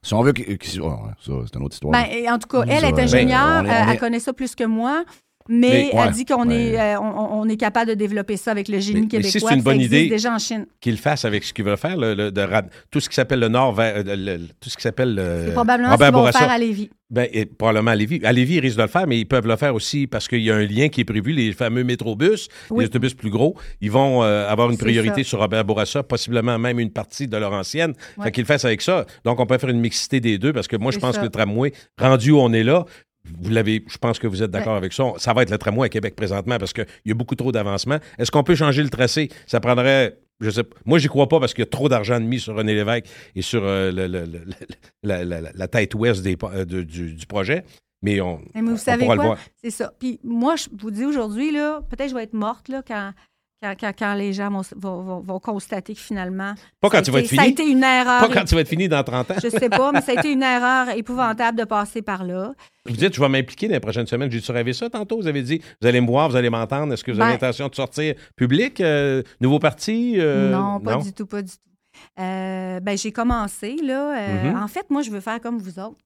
Si on veut que. que- ouais, ça, c'est une autre histoire. Ben, en tout cas, elle est ben, ingénieure, on est- euh, on est- elle connaît ça plus que moi. Mais, Mais, ouais, elle dit qu'on ouais. est, euh, on, on est capable de développer ça avec le génie Mais- mais si québécois. c'est une bonne idée- déjà en Chine. Qu'il fasse avec ce qu'il veut faire, le, le- de rab- tout ce qui s'appelle le Nord, vers, euh, le- tout ce qui s'appelle le. C'est probablement ce Robert qu'ils vont faire à Lévis. Ben, et probablement à Lévis. À Lévis, ils risquent de le faire, mais ils peuvent le faire aussi parce qu'il y a un lien qui est prévu, les fameux métrobus, Oui. les autobus plus gros. Ils vont euh, avoir une priorité ça. sur Robert Bourassa, possiblement même une partie de leur ancienne. Ouais. Fait qu'ils le fassent avec ça. Donc, on peut faire une mixité des deux parce que moi, je pense ça. que le tramway, rendu où on est là, vous l'avez, je pense que vous êtes d'accord avec ça. Ça va être le tramway à Québec présentement parce qu'il y a beaucoup trop d'avancement. Est-ce qu'on peut changer le tracé? Ça prendrait. Je sais, pas. moi, j'y crois pas parce qu'il y a trop d'argent de mis sur René Lévesque et sur euh, le- le- le- la, la- la- la tête ouest des, euh, de- du, du projet. Mais on, Mais vous on savez pourra quoi? C'est ça. Puis moi, je vous dis aujourd'hui, là, peut-être je vais être morte là, quand, quand, quand, quand les gens vont, vont- vont- vont constater que finalement. Pas quand tu vas être Ça a fini. été une erreur. Pas quand tu vas être fini dans 30 ans. Je sais pas, mais ça a été une erreur épouvantable de passer par là. Vous dites, je vais m'impliquer dans les prochaines semaines. J'ai-tu rêvé ça tantôt? Vous avez dit, vous allez me voir, vous allez m'entendre. Est-ce que vous avez Ben- l'intention de sortir public? euh, nouveau parti? euh, non, pas du tout, pas du tout. Euh, ben, j'ai commencé, là. euh, Mhm. En fait, moi, je veux faire comme vous autres.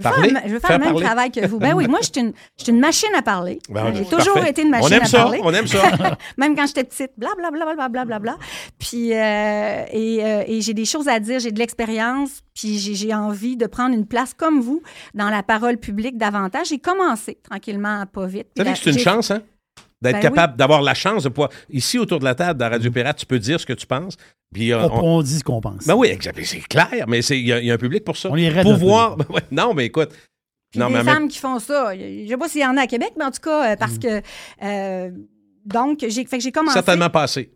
Je veux Parler? faire, le- je veux faire, Faire le même parler? travail que vous. Ben oui, moi, je suis une, je suis une machine à parler. Ben, j'ai c'est toujours parfait. été une machine On aime à ça, parler. on aime ça. Même quand j'étais petite, blablabla, bla, bla, bla, bla. Puis, euh, et, euh, et j'ai des choses à dire, j'ai de l'expérience, puis j'ai envie de prendre une place comme vous dans la parole publique davantage. J'ai commencé tranquillement, pas vite. Vous savez que c'est une chance, hein? D'être Ben capable d'avoir la chance de pouvoir. Ici, autour de la table, dans Radio Pirate, tu peux dire ce que tu penses. Puis, euh, On, on- on dit ce qu'on pense. Ben oui, exact. C'est clair, mais c'est- il y, a- il y a un public pour ça. On est Pouvoir. peu. Ouais, non, mais écoute. Puis non, des mais même- femmes qui font ça. Je sais pas s'il y en a à Québec, mais en tout cas, euh, parce Mm. que. euh, donc, j'ai fait que j'ai commencé. certainement passé.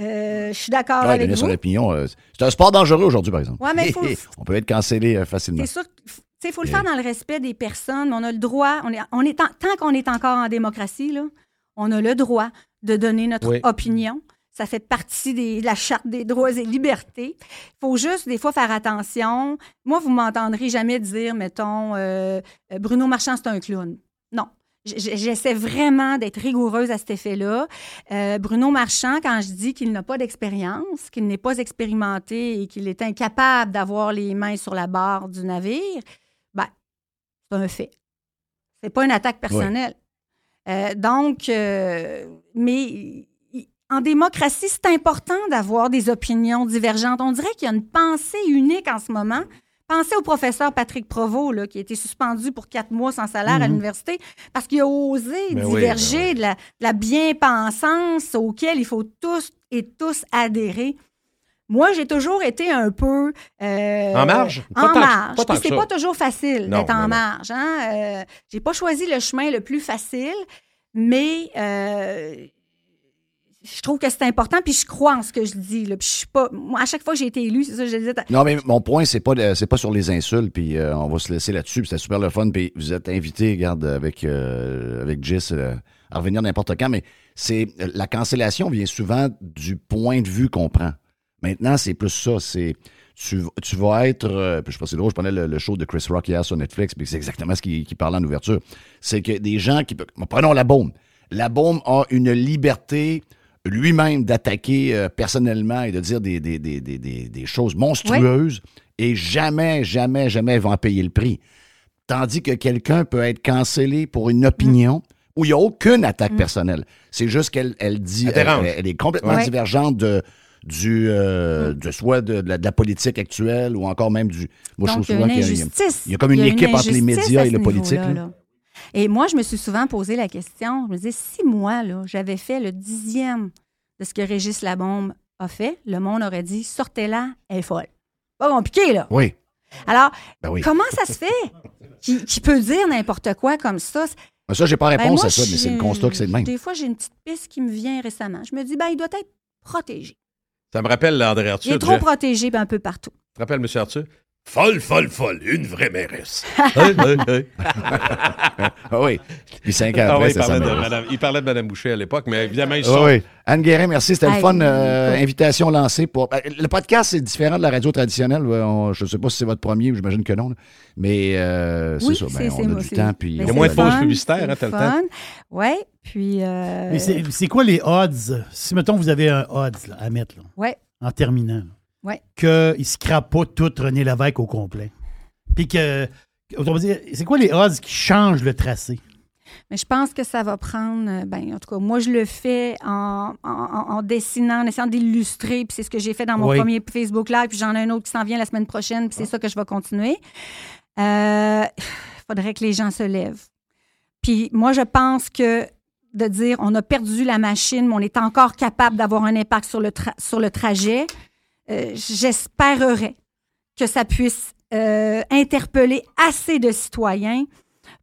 Euh, je suis d'accord Ouais, avec donner son vous. opinion. euh, c'est un sport dangereux aujourd'hui, par exemple. Ouais, mais faut- On peut être cancellé euh, facilement. C'est sûr il faut le faire dans le respect des personnes. On a le droit, on est, on est en- tant qu'on est encore en démocratie, là, on a le droit de donner notre Oui. opinion. Ça fait partie des- de la Charte des droits et libertés. Il faut juste, des fois, faire attention. Moi, vous m'entendrez jamais dire, mettons, euh, euh, Bruno Marchand, c'est un clown. Non. J'essaie vraiment d'être rigoureuse à cet effet-là. Euh, Bruno Marchand, quand je dis qu'il n'a pas d'expérience, qu'il n'est pas expérimenté et qu'il est incapable d'avoir les mains sur la barre du navire, c'est un fait. C'est pas une attaque personnelle. Euh, donc, euh, mais en démocratie, c'est important d'avoir des opinions divergentes. On dirait qu'il y a une pensée unique en ce moment. Pensez au professeur Patrick Provost, là, qui a été suspendu pour quatre mois sans salaire à l'université parce qu'il a osé Ben diverger ben oui. de, la, de la bien-pensance auquel il faut tous et tous adhérer. Moi, j'ai toujours été un peu... euh, En marge? Pas En tant que- marge. pas tant Puis que c'est ça. pas toujours facile Non, d'être en non, marge. Hein? Euh, j'ai pas choisi le chemin le plus facile, mais euh, je trouve que c'est important, puis je crois en ce que je dis. Là, puis je suis pas... Moi, à chaque fois que j'ai été élue, c'est ça que je disais... Non, mais mon point, c'est pas, c'est pas sur les insultes, puis euh, on va se laisser là-dessus, puis c'était super le fun, puis vous êtes invité, regarde, avec, euh, avec Jess, euh, à revenir n'importe quand, mais c'est la cancellation vient souvent du point de vue qu'on prend. Maintenant, c'est plus ça, c'est tu, tu vas être, euh, puis je pense c'est drôle, je prenais le, le show de Chris Rock hier sur Netflix, puis c'est exactement ce qu'il qui parlait en ouverture. C'est que des gens qui... prenons la bombe. La bombe a une liberté lui-même d'attaquer euh, personnellement et de dire des, des, des, des, choses monstrueuses et jamais, jamais, jamais va en payer le prix. Tandis que quelqu'un peut être cancellé pour une opinion où il n'y a aucune attaque personnelle. C'est juste qu'elle elle dit, Elle dérange. elle, elle est complètement Ouais. divergente de, du, euh, de soit de, la, de la politique actuelle ou encore même du. Moi, Donc, je il y trouve souvent qu'il y il y a comme une y équipe entre les médias et le politique, niveau-là, là. là. Et moi, je me suis souvent posé la question. Je me disais, si moi, j'avais fait le dixième de ce que Régis Labombe a fait, le monde aurait dit, sortez-la, elle est folle. Pas compliqué, là. Oui, Alors, ben oui. comment ça se fait qui, qui peut dire n'importe quoi comme ça? Ben ça, j'ai pas Ben, réponse moi, à ça, mais c'est le constat que c'est le même. Des fois, j'ai une petite piste qui me vient récemment. Je me dis, ben, il doit être protégé. Ça me rappelle l'André Il Arthur. est trop protégé ben, un peu partout. Tu te rappelles, M. Arthur? Folle, folle, folle, une vraie mairesse. Hey, hey, hey. Ah oui. Puis cinq ans Ah oui, il, parlait de. Madame, il parlait de Mme Boucher à l'époque, mais évidemment, ils Ah sont. oui. Anne Guérin, merci. C'était le Hey, fun. euh, invitation lancée pour. ben, Le podcast, c'est différent de la radio traditionnelle. On- je ne sais pas si c'est votre premier, ou j'imagine que non. Mais euh, c'est Oui, ça. Ben, c'est- on c'est a du temps. Puis, Il y a c'est moins de pauses publicitaires, hein, t'as le fun. Oui, puis... euh, Mais c'est c'est quoi les odds? Si, mettons, vous avez un odds là, à mettre là, ouais. en terminant, là, Ouais. qu'il ne scrape pas tout René Lévesque au complet. Puis que. autrement dit, C'est quoi les odds qui changent le tracé? Mais je pense que ça va prendre, euh, ben, en tout cas, moi, je le fais en, en- dessinant, en essayant d'illustrer, puis c'est ce que j'ai fait dans mon Oui. premier Facebook Live, puis j'en ai un autre qui s'en vient la semaine prochaine, puis c'est ça que je vais continuer. Il faudrait que les gens se lèvent. Puis moi, je pense que de dire on a perdu la machine, mais on est encore capable d'avoir un impact sur le, tra- sur le trajet, euh, j'espérerais que ça puisse euh, interpeller assez de citoyens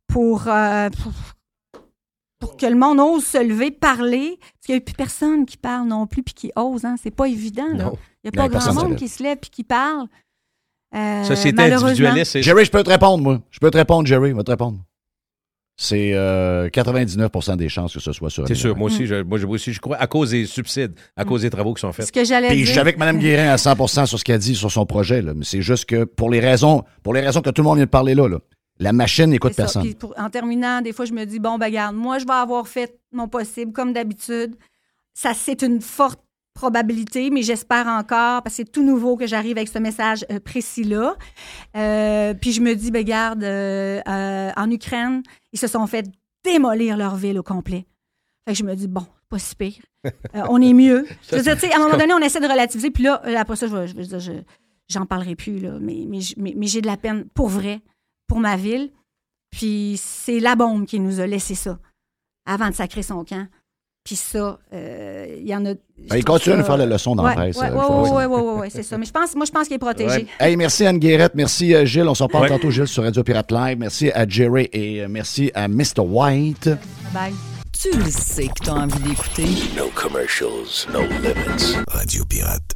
pour, euh, pour, pour que le monde ose se lever, parler. Parce qu'il n'y a plus personne qui parle non plus puis qui ose. Hein. C'est pas évident. Il n'y a pas grand monde qui se lève puis qui parle. Euh, Société individualiste, c'est. Jerry, je peux te répondre, moi. Je peux te répondre, Jerry. Je vais te répondre. C'est euh, 99% des chances que ce soit sur C'est sûr, moi aussi, je, moi je- moi aussi, je crois, à cause des subsides, à cause des travaux qui sont Ce faits. que j'allais Puis dire. je suis avec Mme Guérin à 100% sur ce qu'elle dit sur son projet. là. Mais c'est juste que pour les raisons pour les raisons que tout le monde vient de parler là, là, la machine n'écoute personne. Puis pour- en terminant, des fois, je me dis, bon, ben, garde, moi, je vais avoir fait mon possible, comme d'habitude. Ça, c'est une forte probabilité, mais j'espère encore, parce que c'est tout nouveau que j'arrive avec ce message euh, précis-là. Euh, puis je me dis, ben, garde, euh, en Ukraine, ils se sont fait démolir leur ville au complet. Fait que je me dis, bon, pas si pire. On est mieux. Je veux dire, à un moment donné, on essaie de relativiser, puis là, après ça, je, j'en parlerai plus, là. Mais, mais, j- mais- mais j'ai de la peine, pour vrai, pour ma ville. Puis c'est la bombe qui nous a laissé ça. avant de sacrer son camp. Puis ça, euh, il y en a. Ben, il continue de faire la leçon dans Ouais, la presse. ouais, ouais, ouais, ouais, c'est ça. Mais je pense, moi, je pense qu'il est protégé. Ouais. Hey, merci Anne Guérette, merci euh, Gilles. On s'en parle Ouais. tantôt, Gilles, sur Radio Pirate Live. Merci à Jerry et euh, merci à Mr. White. Bye. Tu le sais que t'as envie d'écouter. No commercials, no limits. Radio Pirate.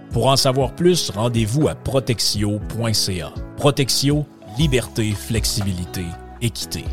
Pour en savoir plus, rendez-vous à protexio.ca. Protexio, liberté, flexibilité, équité.